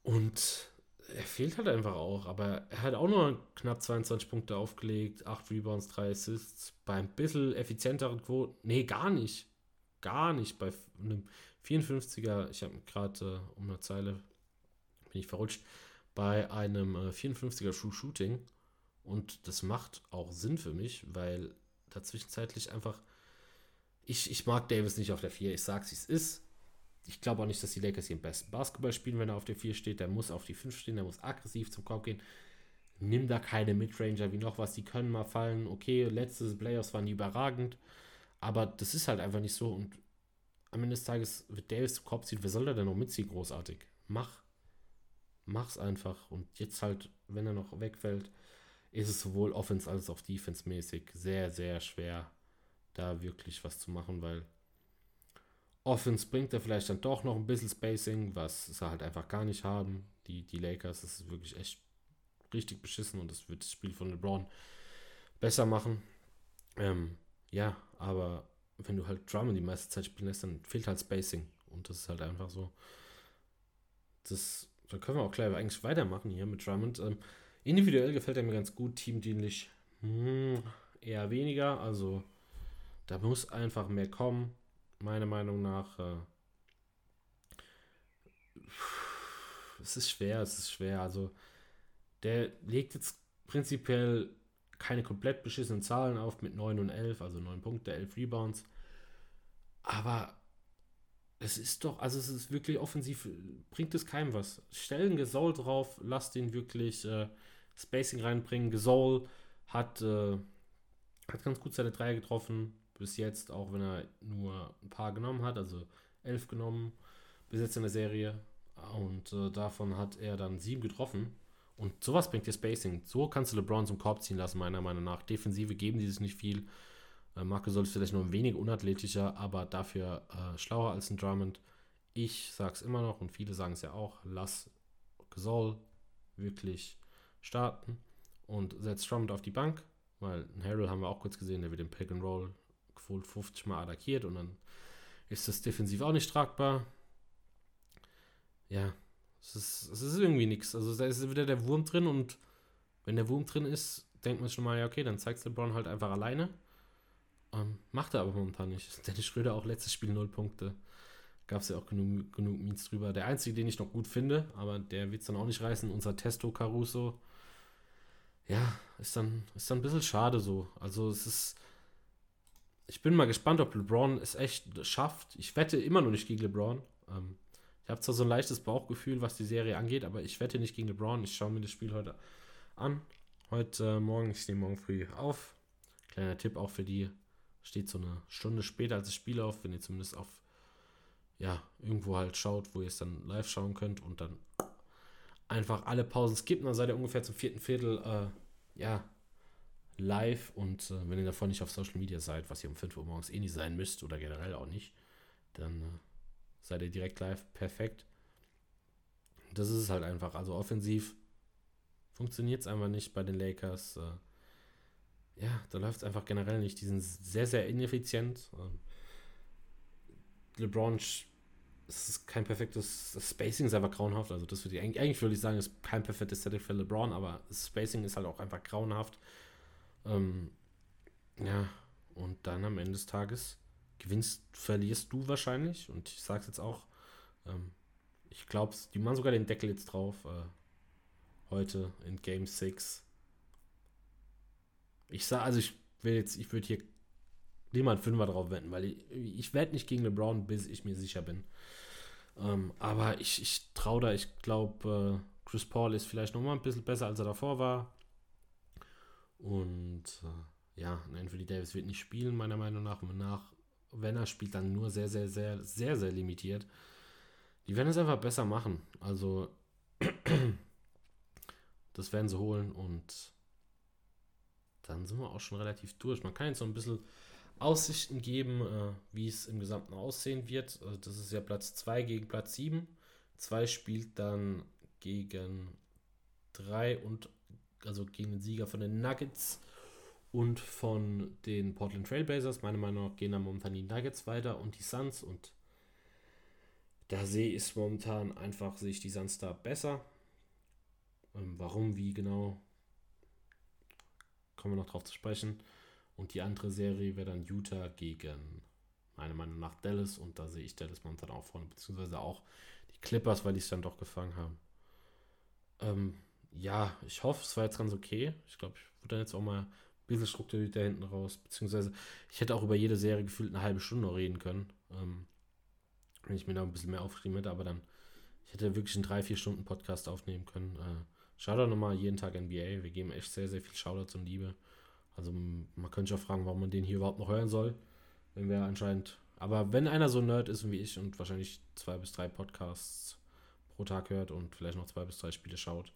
Und er fehlt halt einfach auch. Aber er hat auch nur knapp 22 Punkte aufgelegt, 8 Rebounds, 3 Assists. Bei ein bisschen effizienteren Quoten. Nee, gar nicht. Gar nicht. Bei einem 54er, ich habe gerade äh, um eine Zeile, bin ich verrutscht, bei einem äh, 54er True Shooting. Und das macht auch Sinn für mich, weil da zwischenzeitlich einfach. Ich, ich mag Davis nicht auf der 4. Ich sag's, wie es ist. Ich glaube auch nicht, dass die Lakers im besten Basketball spielen, wenn er auf der 4 steht. Der muss auf die 5 stehen, der muss aggressiv zum Korb gehen. Nimm da keine Midranger wie noch was. Die können mal fallen. Okay, letztes Playoffs waren die überragend. Aber das ist halt einfach nicht so. Und am Ende des Tages wird Davis zum Korb ziehen. Wer soll da denn noch mitziehen? Großartig. Mach. Mach's einfach. Und jetzt halt, wenn er noch wegfällt, ist es sowohl Offense als auch Defense-mäßig sehr, sehr schwer, da wirklich was zu machen, weil Offense bringt er vielleicht dann doch noch ein bisschen Spacing, was sie halt einfach gar nicht haben. Die, die Lakers, das ist wirklich echt richtig beschissen und das wird das Spiel von LeBron besser machen. Ähm, ja, aber wenn du halt Drummond die meiste Zeit spielen lässt, dann fehlt halt Spacing und das ist halt einfach so. Das, da können wir auch gleich eigentlich weitermachen hier mit Drummond. Ähm, individuell gefällt er mir ganz gut, teamdienlich hm, eher weniger, also da muss einfach mehr kommen meiner Meinung nach. Äh, es ist schwer, es ist schwer. Also, der legt jetzt prinzipiell keine komplett beschissenen Zahlen auf mit 9 und 11, also 9 Punkte, 11 Rebounds. Aber es ist doch, also es ist wirklich offensiv, bringt es keinem was. Stellen Gesol drauf, lasst ihn wirklich äh, Spacing reinbringen. Gesol hat, äh, hat ganz gut seine Dreier getroffen, bis jetzt, auch wenn er nur ein paar genommen hat, also elf genommen bis jetzt in der Serie. Und äh, davon hat er dann sieben getroffen. Und sowas bringt dir Spacing. So kannst du LeBron zum Korb ziehen lassen, meiner Meinung nach. Defensive geben die sich nicht viel. Äh, Marco soll vielleicht nur ein wenig unathletischer, aber dafür äh, schlauer als ein Drummond. Ich sag's immer noch und viele sagen es ja auch. Lass Gasol wirklich starten und setz Drummond auf die Bank, weil ein Harrell haben wir auch kurz gesehen, der wird im Pick and Roll wohl 50 Mal attackiert und dann ist das defensiv auch nicht tragbar. Ja, es ist, ist irgendwie nichts. Also da ist wieder der Wurm drin und wenn der Wurm drin ist, denkt man schon mal, ja, okay, dann zeigt LeBron halt einfach alleine. Ähm, macht er aber momentan nicht. Dennis Schröder auch letztes Spiel 0 Punkte. Gab es ja auch genug, genug Means drüber. Der einzige, den ich noch gut finde, aber der wird es dann auch nicht reißen, unser Testo Caruso. Ja, ist dann, ist dann ein bisschen schade so. Also es ist ich bin mal gespannt, ob LeBron es echt schafft. Ich wette immer noch nicht gegen LeBron. Ähm, ich habe zwar so ein leichtes Bauchgefühl, was die Serie angeht, aber ich wette nicht gegen LeBron. Ich schaue mir das Spiel heute an. Heute äh, Morgen, ich nehme morgen früh auf. Kleiner Tipp auch für die. Steht so eine Stunde später als das Spiel auf, wenn ihr zumindest auf, ja, irgendwo halt schaut, wo ihr es dann live schauen könnt und dann einfach alle Pausen skippen, dann seid ihr ungefähr zum vierten Viertel, äh, ja, live und äh, wenn ihr davon nicht auf Social Media seid, was ihr um 5 Uhr morgens eh nicht sein müsst oder generell auch nicht, dann äh, seid ihr direkt live perfekt. Das ist es halt einfach. Also offensiv funktioniert es einfach nicht bei den Lakers. Äh, ja, da läuft es einfach generell nicht. Die sind sehr, sehr ineffizient. Ähm, LeBron ist kein perfektes das Spacing ist einfach grauenhaft. Also das würde ich eigentlich, eigentlich würde ich sagen, ist kein perfektes Setting für LeBron, aber Spacing ist halt auch einfach grauenhaft. Ähm, ja, und dann am Ende des Tages gewinnst, verlierst du wahrscheinlich. Und ich sage es jetzt auch, ähm, ich glaube, die machen sogar den Deckel jetzt drauf. Äh, heute in Game 6. Ich sage, also ich will jetzt, ich würde hier niemand Fünfer drauf wetten, weil ich, ich werde nicht gegen LeBron, bis ich mir sicher bin. Ähm, aber ich, ich traue da, ich glaube, äh, Chris Paul ist vielleicht noch mal ein bisschen besser, als er davor war. Und äh, ja, Anthony Davis wird nicht spielen, meiner Meinung nach. Und nach, wenn er spielt, dann nur sehr, sehr, sehr, sehr, sehr limitiert. Die werden es einfach besser machen. Also, das werden sie holen und dann sind wir auch schon relativ durch. Man kann jetzt so ein bisschen Aussichten geben, äh, wie es im Gesamten aussehen wird. Also das ist ja Platz 2 gegen Platz 7. 2 spielt dann gegen 3 und also gegen den Sieger von den Nuggets und von den Portland Trailblazers. Meiner Meinung nach gehen dann momentan die Nuggets weiter und die Suns und da sehe ich momentan einfach, sehe ich die Suns da besser. Ähm, warum, wie genau, kommen wir noch drauf zu sprechen. Und die andere Serie wäre dann Utah gegen, meiner Meinung nach, Dallas. Und da sehe ich Dallas momentan auch vorne, beziehungsweise auch die Clippers, weil die es dann doch gefangen haben. Ähm, ja, ich hoffe, es war jetzt ganz okay. Ich glaube, ich würde dann jetzt auch mal bisschen da hinten raus. Beziehungsweise, ich hätte auch über jede Serie gefühlt eine halbe Stunde noch reden können. Ähm, wenn ich mir da ein bisschen mehr aufgeschrieben hätte, aber dann, ich hätte wirklich einen 3-4 Stunden Podcast aufnehmen können. Äh, Shoutout nochmal jeden Tag NBA. Wir geben echt sehr, sehr viel Shoutouts und Liebe. Also man könnte sich auch fragen, warum man den hier überhaupt noch hören soll. Wenn wir anscheinend. Aber wenn einer so Nerd ist wie ich und wahrscheinlich zwei bis drei Podcasts pro Tag hört und vielleicht noch zwei bis drei Spiele schaut,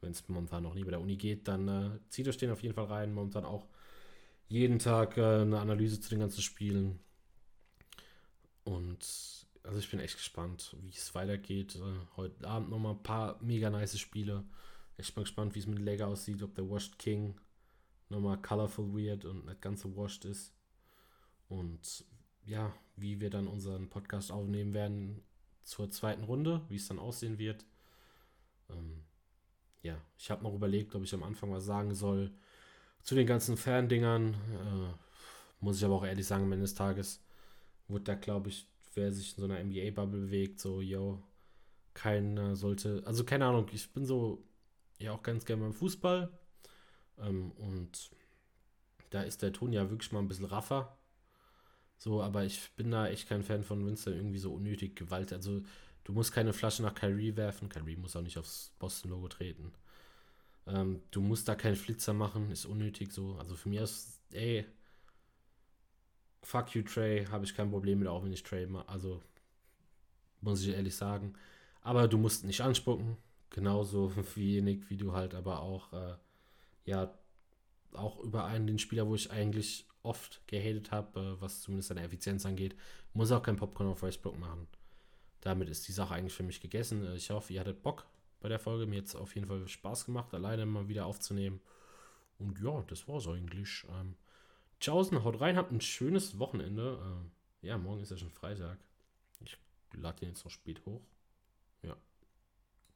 wenn es momentan noch nie bei der Uni geht, dann äh, zieht euch den auf jeden Fall rein. Momentan auch jeden Tag äh, eine Analyse zu den ganzen Spielen. Und also ich bin echt gespannt, wie es weitergeht. Äh, heute Abend nochmal ein paar mega nice Spiele. Echt mal gespannt, wie es mit Lega aussieht, ob der Washed King nochmal colorful weird und nicht ganz so washed ist. Und ja, wie wir dann unseren Podcast aufnehmen werden zur zweiten Runde, wie es dann aussehen wird. Ähm, ja, ich habe noch überlegt, ob ich am Anfang was sagen soll zu den ganzen Fandingern. Äh, muss ich aber auch ehrlich sagen, am Ende des Tages wurde da, glaube ich, wer sich in so einer NBA-Bubble bewegt, so, yo, keiner sollte, also keine Ahnung, ich bin so, ja auch ganz gerne beim Fußball, ähm, und da ist der Ton ja wirklich mal ein bisschen raffer. So, aber ich bin da echt kein Fan von Winston irgendwie so unnötig Gewalt. Also, du musst keine Flasche nach Kyrie werfen. Kyrie muss auch nicht aufs Boston-Logo treten. Ähm, du musst da keinen Flitzer machen, ist unnötig so. Also für mich ist, ey, fuck you, Trey, habe ich kein Problem mit, auch wenn ich Trey mache. Also, muss ich ehrlich sagen. Aber du musst nicht anspucken. Genauso wenig, wie du halt aber auch äh, ja auch über einen den Spieler, wo ich eigentlich oft gehatet habe, äh, was zumindest seine Effizienz angeht, muss auch kein Popcorn auf Westbrook machen. Damit ist die Sache eigentlich für mich gegessen. Äh, ich hoffe, ihr hattet Bock bei der Folge. Mir hat es auf jeden Fall Spaß gemacht, alleine mal wieder aufzunehmen. Und ja, das war's eigentlich. Ähm, Tschaußen, haut rein, habt ein schönes Wochenende. Ähm, ja, morgen ist ja schon Freitag. Ich lade den jetzt noch spät hoch.